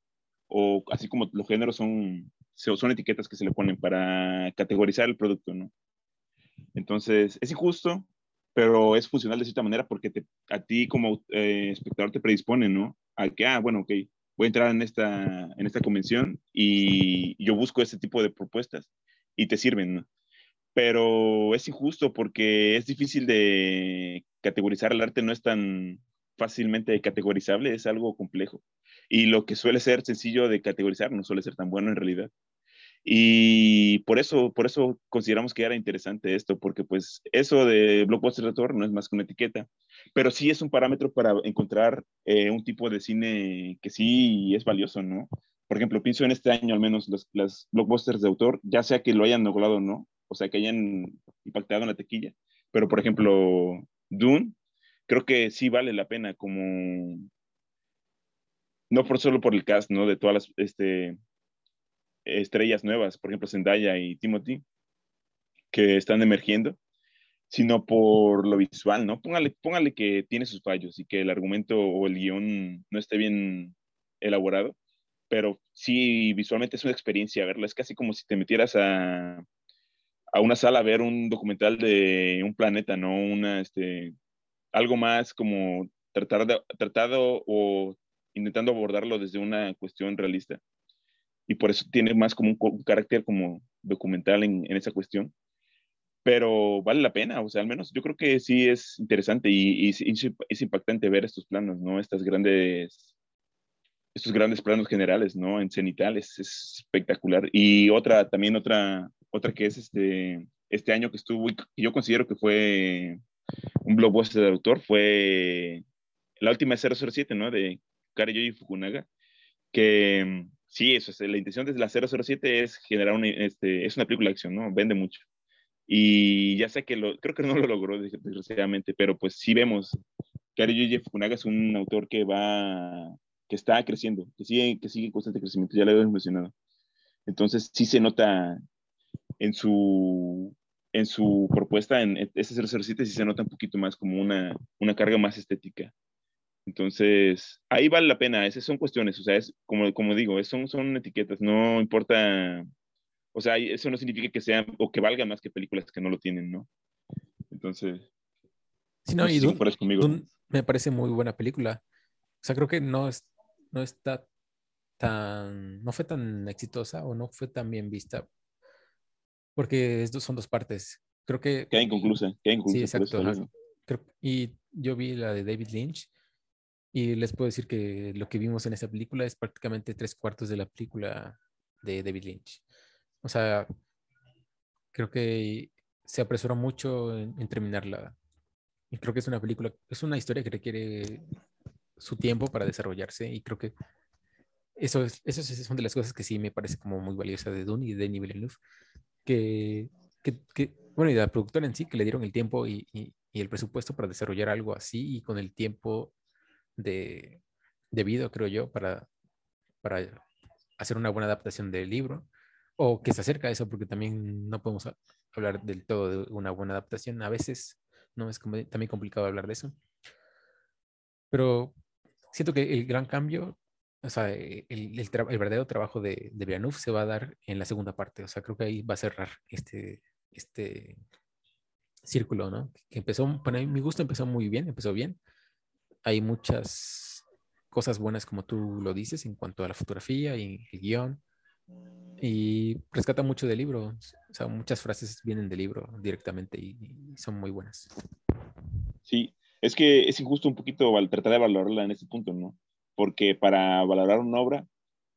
o así como los géneros son, son etiquetas que se le ponen para categorizar el producto, ¿no? Entonces, es injusto, pero es funcional de cierta manera porque te, a ti como eh, espectador te predispone, ¿no? A que, ah, bueno, ok, voy a entrar en esta, en esta convención y yo busco este tipo de propuestas y te sirven. Pero es injusto porque es difícil de categorizar el arte, no es tan fácilmente categorizable, es algo complejo. Y lo que suele ser sencillo de categorizar no suele ser tan bueno en realidad. Y por eso, por eso consideramos que era interesante esto, porque pues eso de blockbuster retorno no es más que una etiqueta, pero sí es un parámetro para encontrar eh, un tipo de cine que sí es valioso, ¿no? Por ejemplo, pienso en este año al menos los, las blockbusters de autor, ya sea que lo hayan logrado o no, o sea, que hayan impactado en la tequilla, pero por ejemplo, Dune, creo que sí vale la pena como, no por solo por el cast, ¿no? De todas las, este, estrellas nuevas, por ejemplo Zendaya y Timothy, que están emergiendo, sino por lo visual, ¿no? Póngale, póngale que tiene sus fallos y que el argumento o el guion no esté bien elaborado, pero sí visualmente es una experiencia verlo, es casi como si te metieras a, a una sala a ver un documental de un planeta, ¿no? Una, este, algo más como tratar de, tratado o intentando abordarlo desde una cuestión realista y por eso tiene más como un, carácter como documental en, en, esa cuestión. Pero vale la pena, o sea, al menos yo creo que sí es interesante y, y, es impactante ver estos planos, ¿no? Estas grandes, estos grandes planos generales, ¿no? En cenitales, es espectacular. Y otra, también otra, otra que es este, este año que estuvo, y yo considero que fue un blockbuster de autor, fue la última de 007, ¿no? De Kari Fukunaga, que Sí, eso es, la intención de la 007 es generar una, este, es una película de acción, ¿no? Vende mucho. Y ya sé que lo, creo que no lo logró, desgraciadamente, pero pues sí vemos que Ari Fukunaga es un autor que va, que está creciendo, que sigue, que sigue en constante crecimiento, ya lo hemos mencionado. Entonces sí se nota en su, en su propuesta, en ese 007 sí se nota un poquito más como una, una carga más estética. Entonces, ahí vale la pena, esas son cuestiones, o sea, es como, como digo, son, son etiquetas, no importa, o sea, eso no significa que sean o que valgan más que películas que no lo tienen, ¿no? Entonces, sí, no, y conmigo. me parece muy buena película. O sea, creo que no, es, no está tan, no fue tan exitosa o no fue tan bien vista, porque son dos partes. Creo que... Queda inconclusa, queda inconclusa. Sí, exacto. y yo vi la de David Lynch y les puedo decir que lo que vimos en esa película es prácticamente tres cuartos de la película de David Lynch. O sea, creo que se apresuró mucho en, terminarla. Y creo que es una película, es una historia que requiere su tiempo para desarrollarse y creo que eso, es, eso son de las cosas que sí me parece como muy valiosa de Dune y de Denis Villeneuve, que, que, que, bueno, y de la productora en sí, que le dieron el tiempo y, y, y, el presupuesto para desarrollar algo así y con el tiempo de, debido, creo yo, para, para hacer una buena adaptación del libro o que se acerca a eso, porque también no podemos hablar del todo de una buena adaptación. A veces no es como, también complicado hablar de eso. Pero siento que el gran cambio, o sea, el, el, verdadero trabajo de, de Villeneuve se va a dar en la segunda parte. O sea, creo que ahí va a cerrar este, este círculo, ¿no? Que empezó, para mi gusto empezó muy bien, empezó bien. Hay muchas cosas buenas, como tú lo dices, en cuanto a la fotografía y el guion y rescata mucho del libro. O sea, muchas frases vienen del libro directamente y, son muy buenas. Sí, es que es injusto un poquito tratar de valorarla en este punto, ¿no? Porque para valorar una obra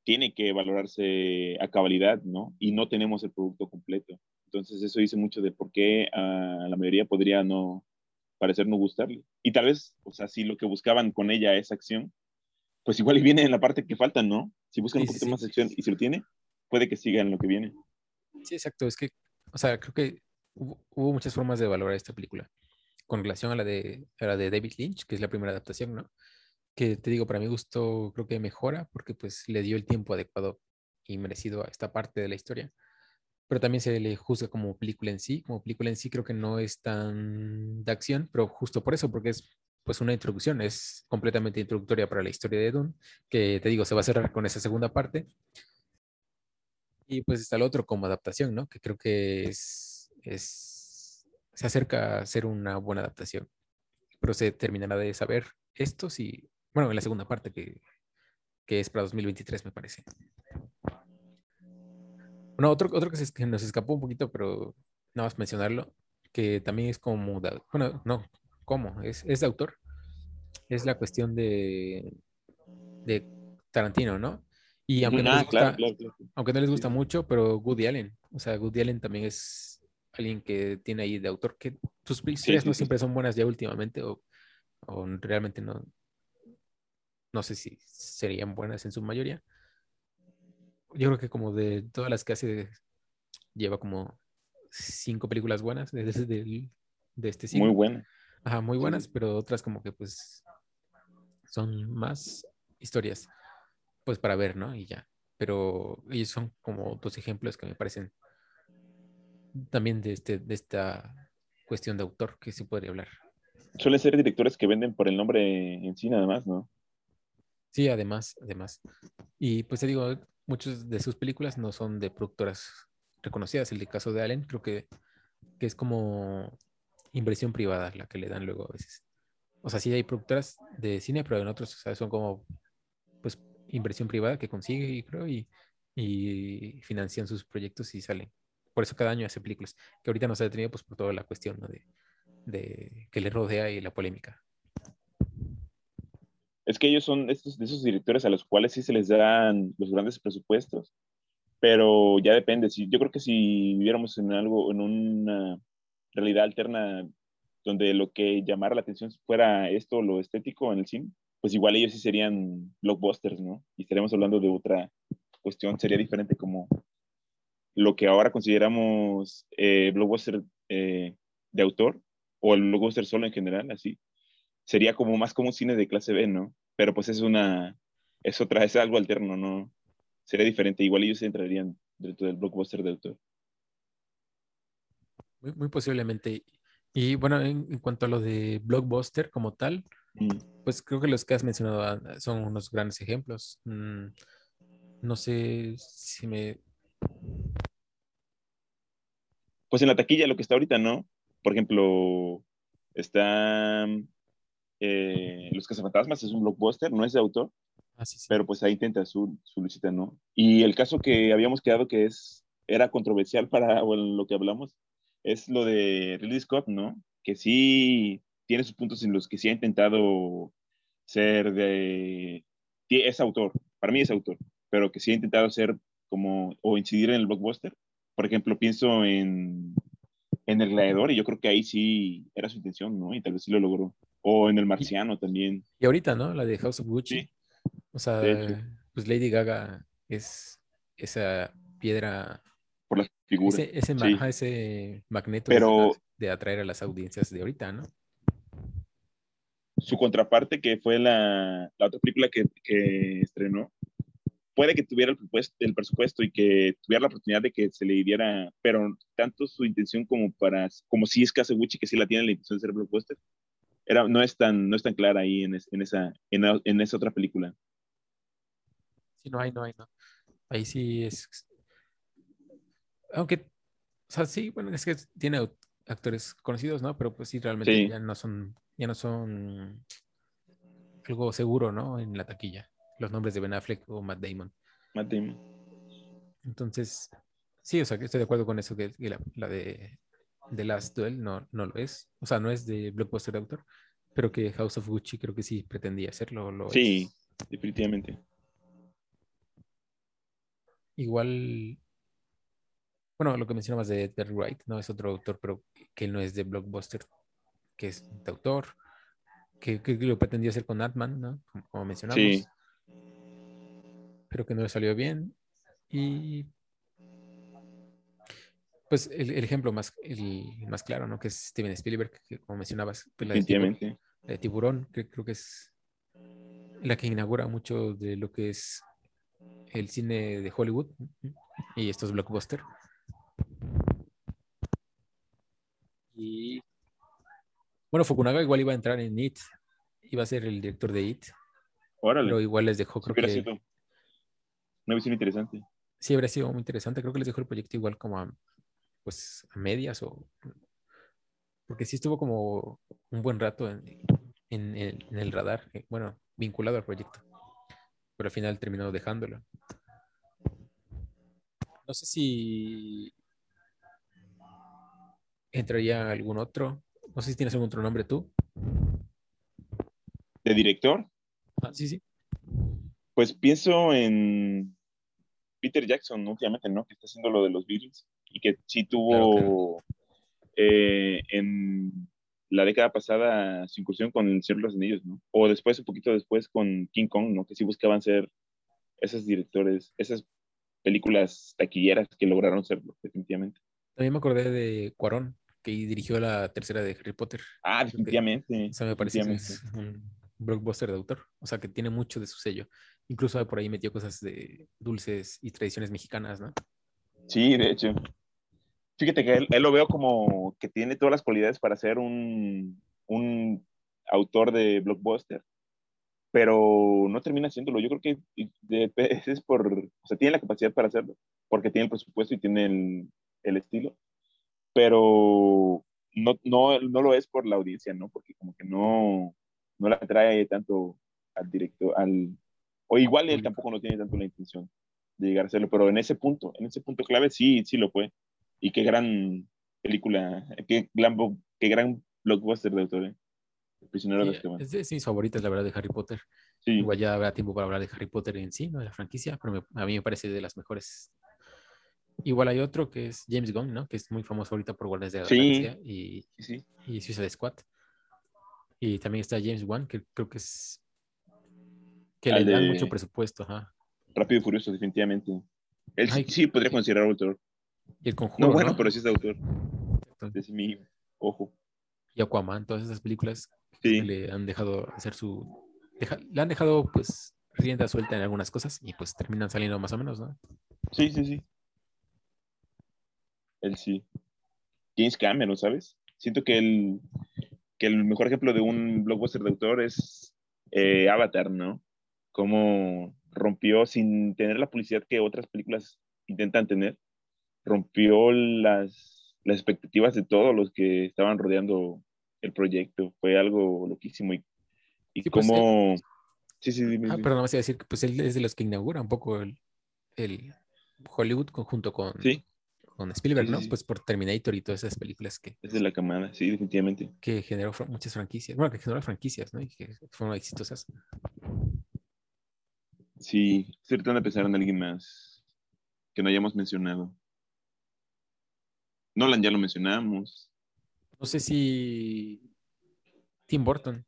tiene que valorarse a cabalidad, ¿no? Y no tenemos el producto completo. Entonces eso dice mucho de por qué a la mayoría podría no parecer no gustarle. Y tal vez, o sea, si lo que buscaban con ella es acción, pues igual y viene en la parte que falta, ¿no? Si buscan un poquito más acción y si lo tiene, puede que siga en lo que viene. Sí, exacto. Es que, o sea, creo que hubo, muchas formas de valorar esta película con relación a la, de, la de David Lynch, que es la primera adaptación, ¿no? Que te digo, para mi gusto creo que mejora porque pues le dio el tiempo adecuado y merecido a esta parte de la historia. Pero también se le juzga como película en sí. Como película en sí creo que no es tan de acción, pero justo por eso, porque es pues una introducción, es completamente introductoria para la historia de Dune, que te digo, se va a cerrar con esa segunda parte y pues está el otro como adaptación, ¿no? Que creo que es, es, se acerca a ser una buena adaptación. Pero se terminará de saber esto si, bueno, en la segunda parte que, que es para 2023, me parece. Bueno, otro, otro que, se, que, nos escapó un poquito, pero nada más mencionarlo, que también es como, bueno, no, ¿cómo? Es, es de autor. Es la cuestión de, de Tarantino, ¿no? Y aunque, no, les gusta, aunque no les gusta mucho, pero Woody Allen, o sea, Woody Allen también es alguien que tiene ahí de autor, que sus historias no siempre son buenas ya últimamente, o, o, realmente no, no sé si serían buenas en su mayoría. Yo creo que como de todas las que hace, lleva como cinco películas buenas desde de, de este cine. Muy buenas. Ajá, muy buenas, pero otras como que pues son más historias pues para ver, ¿no? Y ya. Pero ellos son como dos ejemplos que me parecen también de, este, de esta cuestión de autor que sí podría hablar. Suelen ser directores que venden por el nombre en sí nada más, ¿no? Sí, además, además. Y pues te digo, muchas de sus películas no son de productoras reconocidas. El caso de Allen creo que, que es como inversión privada la que le dan luego a veces. O sea, sí hay productoras de cine, pero en otros son como pues inversión privada que consigue, y creo, y, y financian sus proyectos y salen. Por eso cada año hace películas, que ahorita no se ha detenido pues por toda la cuestión de, de, que le rodea y la polémica. Es que ellos son estos, de esos directores a los cuales sí se les dan los grandes presupuestos, pero ya depende. Si, yo creo que si viviéramos en algo, en una realidad alterna donde lo que llamara la atención fuera esto, lo estético en el cine, pues igual ellos sí serían blockbusters, ¿no? Y estaríamos hablando de otra cuestión, sería diferente como lo que ahora consideramos eh, blockbuster eh, de autor o el blockbuster solo en general, así. Sería como más como un cine de clase B, ¿no? Pero pues es una, es otra, es algo alterno, ¿no? Sería diferente, igual ellos entrarían dentro del blockbuster de autor. Muy, muy posiblemente. Y bueno, en, en, cuanto a lo de blockbuster como tal, Mm. Pues creo que los que has mencionado ah, son unos grandes ejemplos. Mm, no sé si me... Pues en la taquilla lo que está ahorita, ¿no? Por ejemplo, está eh, Los Cazafantasmas, es un blockbuster, no es de autor, ah, pero pues ahí intenta su, su lucita, ¿no? Y el caso que habíamos quedado que es, era controversial para lo que hablamos, es lo de Ridley Scott, ¿no? Que sí tiene sus puntos en los que sí ha intentado ser de... Es autor, para mí es autor, pero que sí ha intentado ser como, o incidir en el blockbuster. Por ejemplo, pienso en, en El Gladiador y yo creo que ahí sí era su intención, ¿no? Y tal vez sí lo logró. O en El Marciano también. Y ahorita, ¿no? La de House of Gucci. Sí. O sea, pues Lady Gaga es esa piedra. Por las figuras. Ese, ese, ese magneto Pero, de atraer a las audiencias de ahorita, ¿no? Su contraparte, que fue la, la otra película que, que estrenó, puede que tuviera el, el, presupuesto y que tuviera la oportunidad de que se le diera, pero tanto su intención como para, como si es Kazuguchi, que sí la tiene la intención de ser blockbuster, era, no, es tan, no es tan clara ahí en, en esa, en, en, esa otra película. Sí, no hay, no hay, no. Ahí sí es. Aunque, o sea, sí, bueno, es que tiene actores conocidos, ¿no? Pero pues sí, realmente ya no son, ya no son algo seguro, ¿no? En la taquilla los nombres de Ben Affleck o Matt Damon. Matt Damon. Entonces, sí, o sea, que estoy de acuerdo con eso, que, la, de The Last Duel no, no lo es. O sea, no es de blockbuster de autor, pero que House of Gucci creo que sí pretendía hacerlo. Lo sí, definitivamente. Igual, bueno, lo que mencionabas de Edgar Wright, no es otro autor, pero que no es de blockbuster, que es de autor, que, lo pretendía hacer con Atman, ¿no? Como, mencionamos. Sí pero que no le salió bien. Y pues el, ejemplo más, el más claro, ¿no? Que es Steven Spielberg, que como mencionabas, pues, la, de tiburón, la de tiburón, que creo que es la que inaugura mucho de lo que es el cine de Hollywood y estos blockbusters. Y bueno, Fukunaga igual iba a entrar en IT, iba a ser el director de IT. Pero igual les dejó, creo que, una visión interesante. Sí, habría sido muy interesante. Creo que les dejó el proyecto igual como a, pues, a medias o... Porque sí estuvo como un buen rato en, en, el radar, eh, bueno, vinculado al proyecto. Pero al final terminó dejándolo. No sé si entraría algún otro. No sé si tienes algún otro nombre tú. ¿De director? Ah, sí, sí. Pues pienso en Peter Jackson últimamente, ¿no? Que está haciendo lo de los Beatles y que sí tuvo eh, en la década pasada su incursión con El Señor de los Anillos, ¿no? O después, un poquito después con King Kong, ¿no? Que sí buscaban ser esos directores, esas películas taquilleras que lograron serlo, definitivamente. También me acordé de Cuarón, que dirigió la tercera de Harry Potter. Ah, definitivamente. O sea, me parece que es un blockbuster de autor, o sea, que tiene mucho de su sello. Incluso por ahí metió cosas de dulces y tradiciones mexicanas, ¿no? Sí, de hecho. Fíjate que él, lo veo como que tiene todas las cualidades para ser un, un autor de blockbuster, pero no termina haciéndolo. Yo creo que es por, o sea, tiene la capacidad para hacerlo, porque tiene el presupuesto y tiene el, el estilo, pero no, no, no, lo es por la audiencia, ¿no? Porque como que no, no la atrae tanto al director, al, o igual él tampoco no tiene tanto la intención de llegar a hacerlo, pero en ese punto, en ese punto clave sí, sí lo fue. Y qué gran película, qué gran, qué gran blockbuster de autor, ¿eh? El prisionero de Es de mis favoritas, la verdad, de Harry Potter. Sí. Igual ya habrá tiempo para hablar de Harry Potter en sí, ¿no? De la franquicia, pero a mí me parece de las mejores. Igual hay otro que es James Gunn, ¿no? Que es muy famoso ahorita por Guardianes de la sí. y, sí. y Suicide Squad. Y también está James Wan, que creo que es que le dan mucho presupuesto, ajá. Rápido y Furioso, definitivamente. Él sí, podría considerar autor. Y el conjuro. No, bueno, pero sí es autor. Es mi ojo. Y Aquaman, todas esas películas sí. le han dejado hacer su. le han dejado, pues, rienda suelta en algunas cosas y pues terminan saliendo más o menos, ¿no? Sí, sí, sí. Él sí. James Cameron, ¿sabes? Siento que el, que el mejor ejemplo de un blockbuster de autor es eh, Avatar, ¿no? cómo rompió sin tener la publicidad que otras películas intentan tener, rompió las, las expectativas de todos los que estaban rodeando el proyecto. Fue algo loquísimo. Y, y pues, cómo... sí, sí, sí. Ah, perdón, vas a decir que pues él es de los que inaugura un poco el, el Hollywood junto con, con Spielberg, Sí, sí, ¿no? sí. Pues por Terminator y todas esas películas que, Es de la camada, sí, definitivamente. que generó muchas franquicias. Bueno, que generó franquicias, ¿no? Y que fueron exitosas. Sí, estoy tratando de pensar en alguien más que no hayamos mencionado. Nolan ya lo mencionamos. No sé si Tim Burton.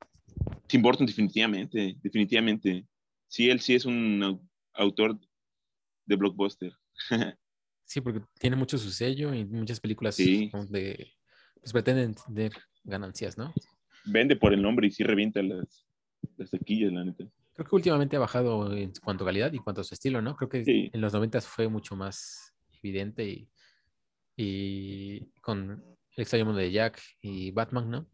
Tim Burton definitivamente, definitivamente. Sí, él sí es un au- autor de blockbuster. Sí, porque tiene mucho su sello y muchas películas Sí. donde pues pretenden tener ganancias, ¿no? Vende por el nombre y sí revienta las, las taquillas, la neta. Creo que últimamente ha bajado en cuanto a calidad y cuanto a su estilo, ¿no? Creo que Sí. en los 90 fue mucho más evidente y, y con El extraño mundo de Jack y Batman, ¿no?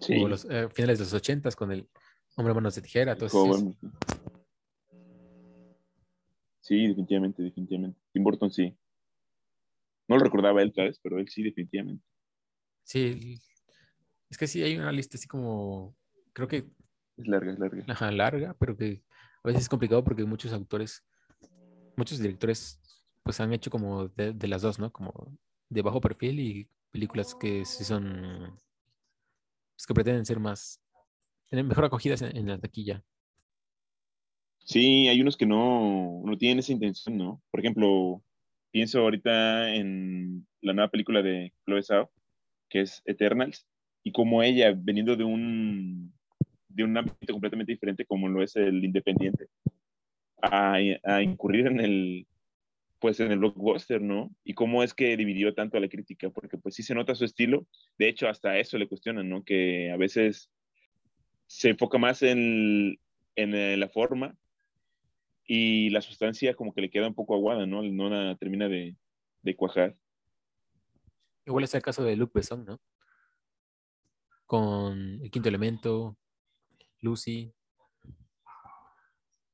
Sí, O los eh, finales de los 80 con el Hombre Manos de Tijera. Entonces, joven. Sí, definitivamente, definitivamente. Tim Burton sí. No lo recordaba él, ¿sabes? Pero él sí, definitivamente. sí, es que sí hay una lista así como, creo que Es larga, es larga. ajá, larga, pero que a veces es complicado porque muchos autores, muchos directores, pues han hecho como de, de las dos, ¿no? Como de bajo perfil y películas que sí son, pues que pretenden ser más, tener mejor acogidas en, la taquilla. Sí, hay unos que no, no tienen esa intención, ¿no? Por ejemplo, pienso ahorita en la nueva película de Chloe Zhao, que es Eternals, y como ella, veniendo de un, de un ámbito completamente diferente como lo es el independiente, a, a incurrir en el, pues en el blockbuster, ¿no? Y cómo es que dividió tanto a la crítica, porque pues sí se nota su estilo, de hecho hasta eso le cuestionan, ¿no? Que a veces se enfoca más en, en eh, la forma y la sustancia como que le queda un poco aguada, ¿no? No la termina de, de cuajar. Igual es el caso de Luc Besson, ¿no? Con El Quinto Elemento, Lucy.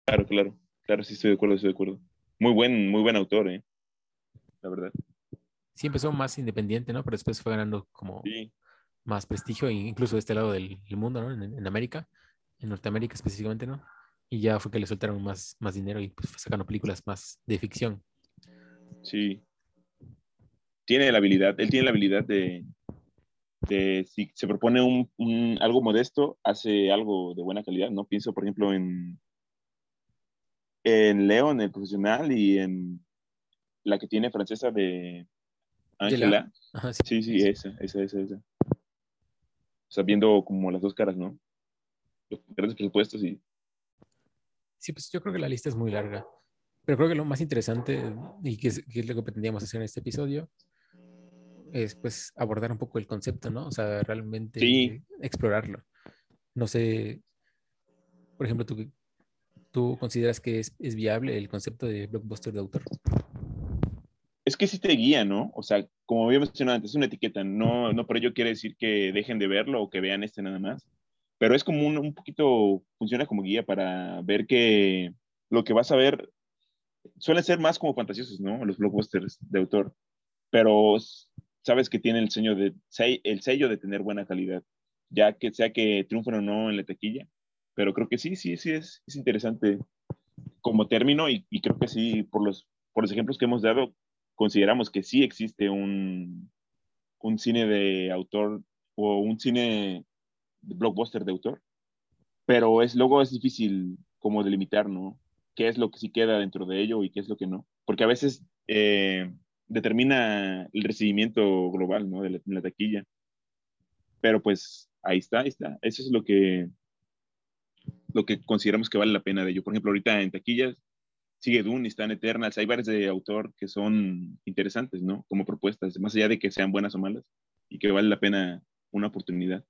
Claro, claro, claro, sí estoy de acuerdo, estoy de acuerdo. Muy buen, muy buen autor, ¿eh? La verdad. Sí empezó más independiente, ¿no? Pero después fue ganando como Sí, más prestigio, incluso de este lado del, del mundo, ¿no? En, en América, en Norteamérica específicamente, ¿no? Y ya fue que le soltaron más, más dinero y pues sacando películas más de ficción. sí. Tiene la habilidad, él tiene la habilidad de, de si se propone un, un- algo modesto, hace algo de buena calidad, ¿no? Pienso, por ejemplo, en, en León, el profesional, y en la que tiene francesa de Ángela. Sí. Sí, sí, esa, esa, esa, esa. O sea, viendo como las dos caras, ¿no? Los grandes presupuestos y Sí, pues yo creo que la lista es muy larga. Pero creo que lo más interesante y que es, que es lo que pretendíamos hacer en este episodio es pues abordar un poco el concepto, ¿no? O sea, realmente Sí. explorarlo. No sé, por ejemplo, ¿tú, tú consideras que es, es viable el concepto de blockbuster de autor? es que sí te guía, ¿no? O sea, como había mencionado antes, es una etiqueta, no, no por ello quiere decir que dejen de verlo o que vean este nada más, pero es como un, un poquito, funciona como guía para ver que lo que vas a ver suelen ser más como fantasiosos, ¿no? Los blockbusters de autor, pero sabes que tiene el sello de, el sello de tener buena calidad, ya que sea que triunfen o no en la taquilla, pero creo que sí, sí, sí es, es interesante como término y, y creo que sí, por los, por los ejemplos que hemos dado, consideramos que sí existe un, un cine de autor o un cine de blockbuster de autor, pero es, luego es difícil como delimitar, ¿no? ¿Qué es lo que sí queda dentro de ello y qué es lo que no? Porque a veces eh, determina el recibimiento global, ¿no? De la, de la taquilla. Pero pues ahí está, ahí está. Eso es lo que, lo que consideramos que vale la pena de ello. Por ejemplo, ahorita en taquillas sigue Dune están Eternals. Hay varios de autor que son interesantes, ¿no? Como propuestas, más allá de que sean buenas o malas, y que vale la pena una oportunidad.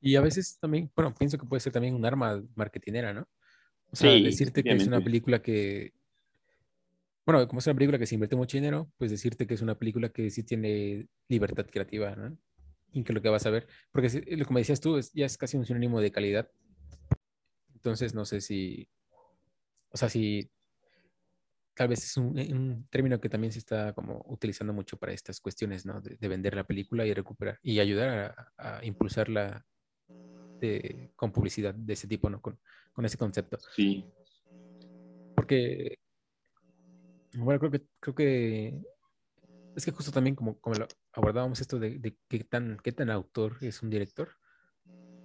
Y a veces también, bueno, pienso que puede ser también un arma marketinera, ¿no? O sea, Sí, decirte que es una película que, bueno, como es una película que se invierte mucho dinero, pues decirte que es una película que sí tiene libertad creativa, ¿no? Y que lo que vas a ver, porque como decías tú, es, ya es casi un sinónimo de calidad. Entonces, no sé si, o sea, si tal vez es un, un término que también se está como utilizando mucho para estas cuestiones, ¿no? De, de vender la película y recuperar y ayudar a, a impulsarla de- con publicidad de ese tipo, ¿no? Con, con ese concepto. Sí, Porque, bueno, creo que, creo que Es que justo también como, como lo abordábamos esto de, de qué, tan, qué tan autor es un director,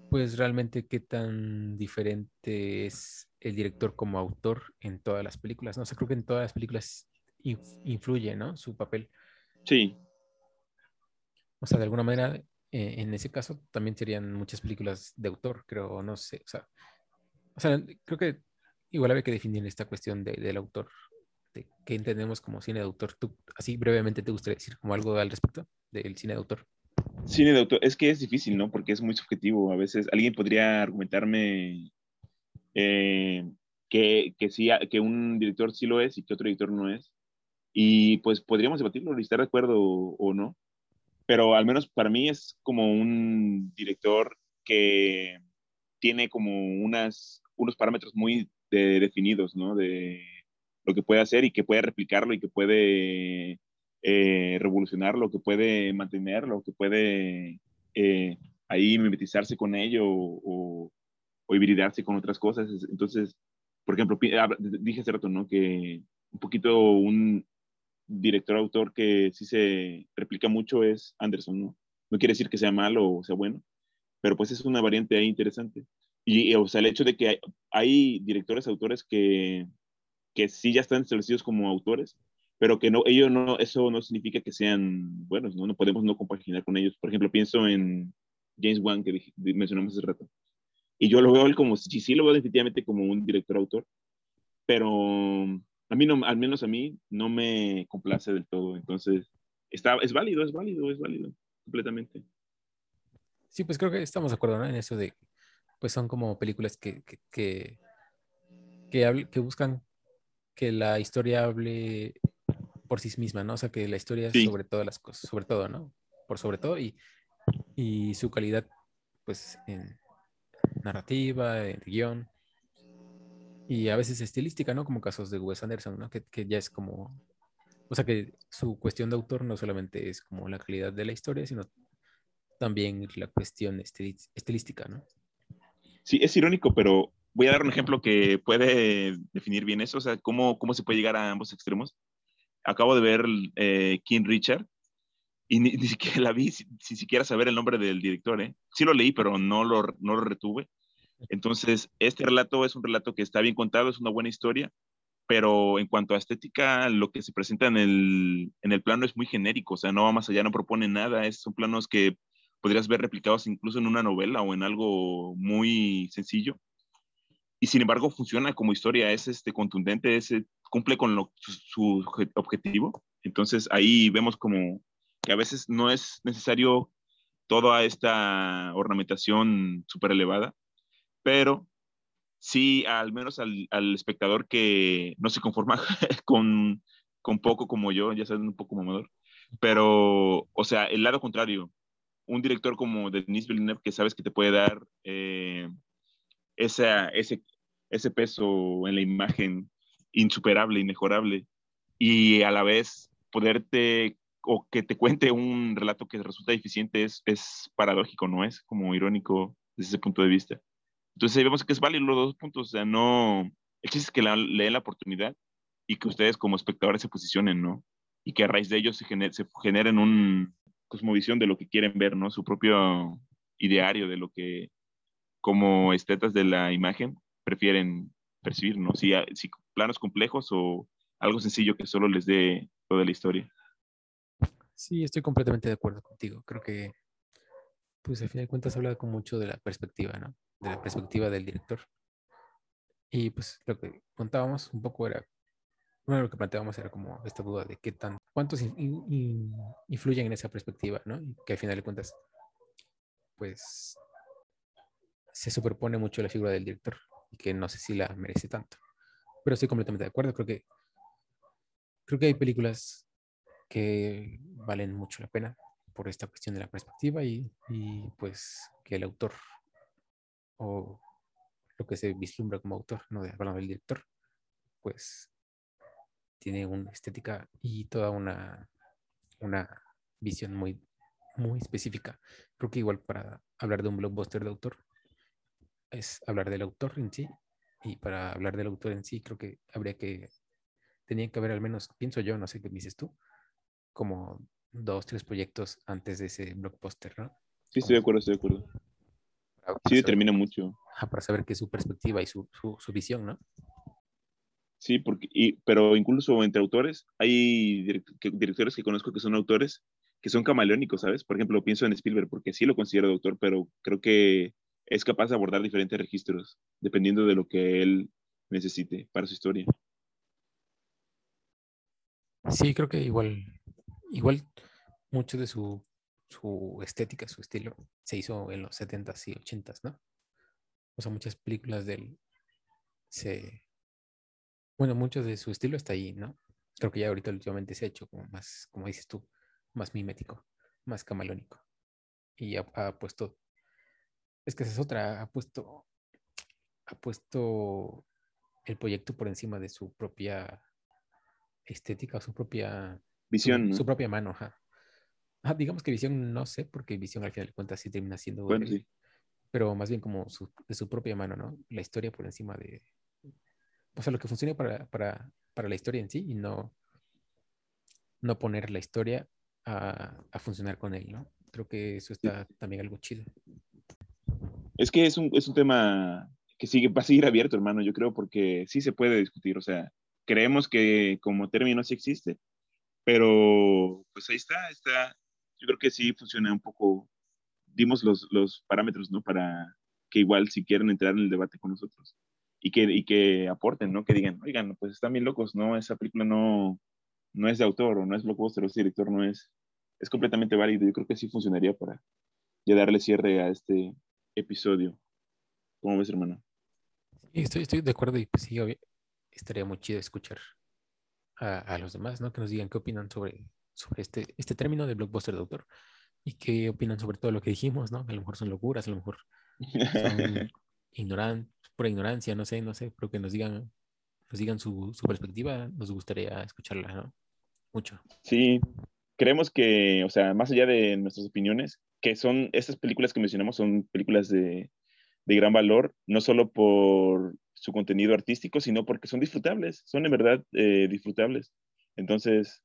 pues realmente qué tan diferente es el director como autor en todas las películas. No sé, creo que en todas las películas influye, ¿no? Su papel. Sí. O sea, de alguna manera, eh, en ese caso también serían muchas películas de autor, creo, no sé. O sea, o sea creo que igual había que definir esta cuestión de, del autor. De qué entendemos como cine de autor. ¿Tú, así brevemente, te gustaría decir como algo al respecto del cine de autor? Cine de autor, es que es difícil, ¿no? Porque es muy subjetivo. A veces alguien podría argumentarme eh, que, que, sí, que un director sí lo es y que otro director no es. Y pues podríamos debatirlo y estar de acuerdo o, no. Pero al menos para mí es como un director que tiene como unas, unos parámetros muy de, definidos, ¿no? De lo que puede hacer y que puede replicarlo y que puede eh, revolucionarlo, que puede mantenerlo, que puede eh, ahí mimetizarse con ello o, o, hibridarse con otras cosas. Entonces, por ejemplo, dije hace rato, ¿no? Que un poquito un director-autor que sí se replica mucho es Anderson, ¿no? No quiere decir que sea malo o sea bueno, pero pues es una variante ahí interesante. Y, o sea, el hecho de que hay, hay directores, autores que, que sí ya están establecidos como autores, pero que no, ellos no, eso no significa que sean buenos, ¿no? No podemos no compaginar con ellos. Por ejemplo, pienso en James Wan, que mencionamos hace rato. Y yo lo veo él como, sí, sí lo veo definitivamente como un director-autor, pero a mí no, al menos a mí, no me complace del todo. Entonces, está, es válido, es válido, es válido, completamente. Sí, pues creo que estamos de acuerdo ¿no? en eso de, pues son como películas que, que, que, que, buscan que la historia hable por sí misma, ¿no? O sea, que la historia es sobre todas las cosas, sobre todo, ¿no? Por sobre todo y, y su calidad, pues, en narrativa, en guion y a veces estilística, ¿no? Como casos de Wes Anderson, ¿no? Que, que ya es como, o sea, que su cuestión de autor no solamente es como la calidad de la historia, sino también la cuestión estilística, ¿no? Sí, es irónico, pero voy a dar un ejemplo que puede definir bien eso, o sea, cómo, cómo se puede llegar a ambos extremos. Acabo de ver eh, King Richard y ni, siquiera la vi sin, siquiera saber el nombre del director, ¿eh? Sí lo leí, pero no lo, no lo retuve. Entonces, este relato es un relato que está bien contado, es una buena historia, pero en cuanto a estética, lo que se presenta en el, en el plano es muy genérico, o sea, no va más allá, no propone nada, es, son planos que podrías ver replicados incluso en una novela o en algo muy sencillo. Y sin embargo funciona como historia, es este, contundente, es, cumple con su, objetivo. Entonces ahí vemos como que a veces no es necesario toda esta ornamentación súper elevada, pero sí al menos al, al, espectador que no se conforma con, con poco como yo, ya saben, un poco mamador, pero, o sea, el lado contrario, un director como Denis Villeneuve que sabes que te puede dar eh, ese, ese peso en la imagen insuperable, inmejorable, y a la vez poderte o que te cuente un relato que resulta eficiente es, es paradójico, ¿no? Es como irónico desde ese punto de vista. Entonces vemos que es válido los dos puntos, o sea, no, es que la, le den la oportunidad y que ustedes como espectadores se posicionen, ¿no? Y que a raíz de ellos se, gener, se generen un, cosmovisión de lo que quieren ver, ¿no? Su propio ideario de lo que como estetas de la imagen prefieren percibir, ¿no? Si, si planos complejos o algo sencillo que solo les dé toda la historia. Sí, estoy completamente de acuerdo contigo. Creo que, pues al final de cuentas habla con mucho de la perspectiva, ¿no? De la perspectiva del director. Y pues lo que contábamos un poco era de lo que planteábamos era como esta duda de qué tan, cuántos influyen en esa perspectiva, ¿no? Que al final de cuentas, pues se superpone mucho la figura del director y que no sé si la merece tanto. Pero estoy completamente de acuerdo, creo que creo que hay películas que valen mucho la pena por esta cuestión de la perspectiva y, y pues que el autor o lo que se vislumbra como autor, no de hablando del director, pues tiene una estética y toda una, una visión muy, muy específica. Creo que igual para hablar de un blockbuster de autor es hablar del autor en sí y para hablar del autor en sí creo que habría que tenía que haber al menos pienso yo no sé qué dices tú como dos, tres proyectos antes de ese blockbuster, ¿no? Sí, estoy de acuerdo, estoy de acuerdo. sí, determina mucho. para saber qué es su perspectiva y su, su, visión, ¿no? Sí, porque, y, pero incluso entre autores, hay directores que conozco que son autores que son camaleónicos, ¿sabes? Por ejemplo, pienso en Spielberg, porque sí lo considero autor, pero creo que es capaz de abordar diferentes registros, dependiendo de lo que él necesite para su historia. Sí, creo que igual, igual mucho de su, su estética, su estilo, se hizo en los 70s y 80s, ¿no? O sea, muchas películas de él se... Bueno, mucho de su estilo está ahí, ¿no? Creo que ya ahorita últimamente se ha hecho como más, como dices tú, más mimético, más camalónico. Y ha, puesto, es que esa es otra, ha puesto, ha puesto el proyecto por encima de su propia estética, su propia visión, su, propia mano, digamos que visión, no sé, porque visión al final de cuentas sí termina siendo, pero más bien como de su propia mano, ¿no? La historia por encima de, o sea, lo que funcione para, para, para la historia en sí y no, no poner la historia a, a, funcionar con él, ¿no? Creo que eso está también algo chido. Es que es un, es un tema que sigue, va a seguir abierto, hermano, yo creo, porque sí se puede discutir, o sea, creemos que como término sí existe, pero pues ahí está, está, yo creo que sí funciona un poco, dimos los, los parámetros, ¿no? Para que igual si quieren entrar en el debate con nosotros y que, y que aporten, ¿no? Que digan, oigan, pues están bien locos, ¿no? Esa película no, no es de autor o no es blockbuster o ese director no es, es completamente válido. Yo creo que sí funcionaría para ya darle cierre a este episodio. ¿Cómo ves, hermano? estoy, estoy de acuerdo y pues sí, estaría muy chido escuchar a, los demás, ¿no? Que nos digan qué opinan sobre, sobre este, este término de blockbuster de autor y qué opinan sobre todo lo que dijimos, ¿no? A lo mejor son locuras, a lo mejor son ignoran por ignorancia, no sé, no sé, pero que nos digan, nos digan su, su perspectiva, nos gustaría escucharla, ¿no? Mucho. Sí, creemos que, o sea, más allá de nuestras opiniones, que son, estas películas que mencionamos son películas de, de gran valor, no solo por su contenido artístico, sino porque son disfrutables, son en verdad eh, disfrutables. Entonces,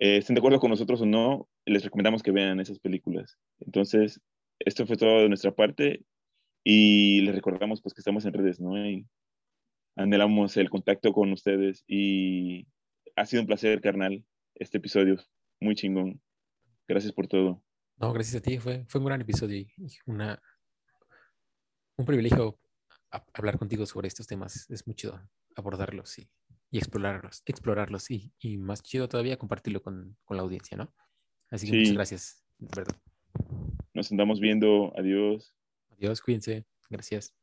eh, estén de acuerdo con nosotros o no, les recomendamos que vean esas películas. Entonces, esto fue todo de nuestra parte y les recordamos pues que estamos en redes, ¿no? Y anhelamos el contacto con ustedes y ha sido un placer, carnal, este episodio, muy chingón. Gracias por todo. No, gracias a ti, fue, fue un gran episodio y una, un privilegio hablar contigo sobre estos temas. Es muy chido abordarlos y, explorarlos, explorarlos y, y, más chido todavía compartirlo con, con la audiencia, ¿no? Así que muchas gracias, verdad. Nos andamos viendo. Adiós. Adiós, cuídense. Gracias.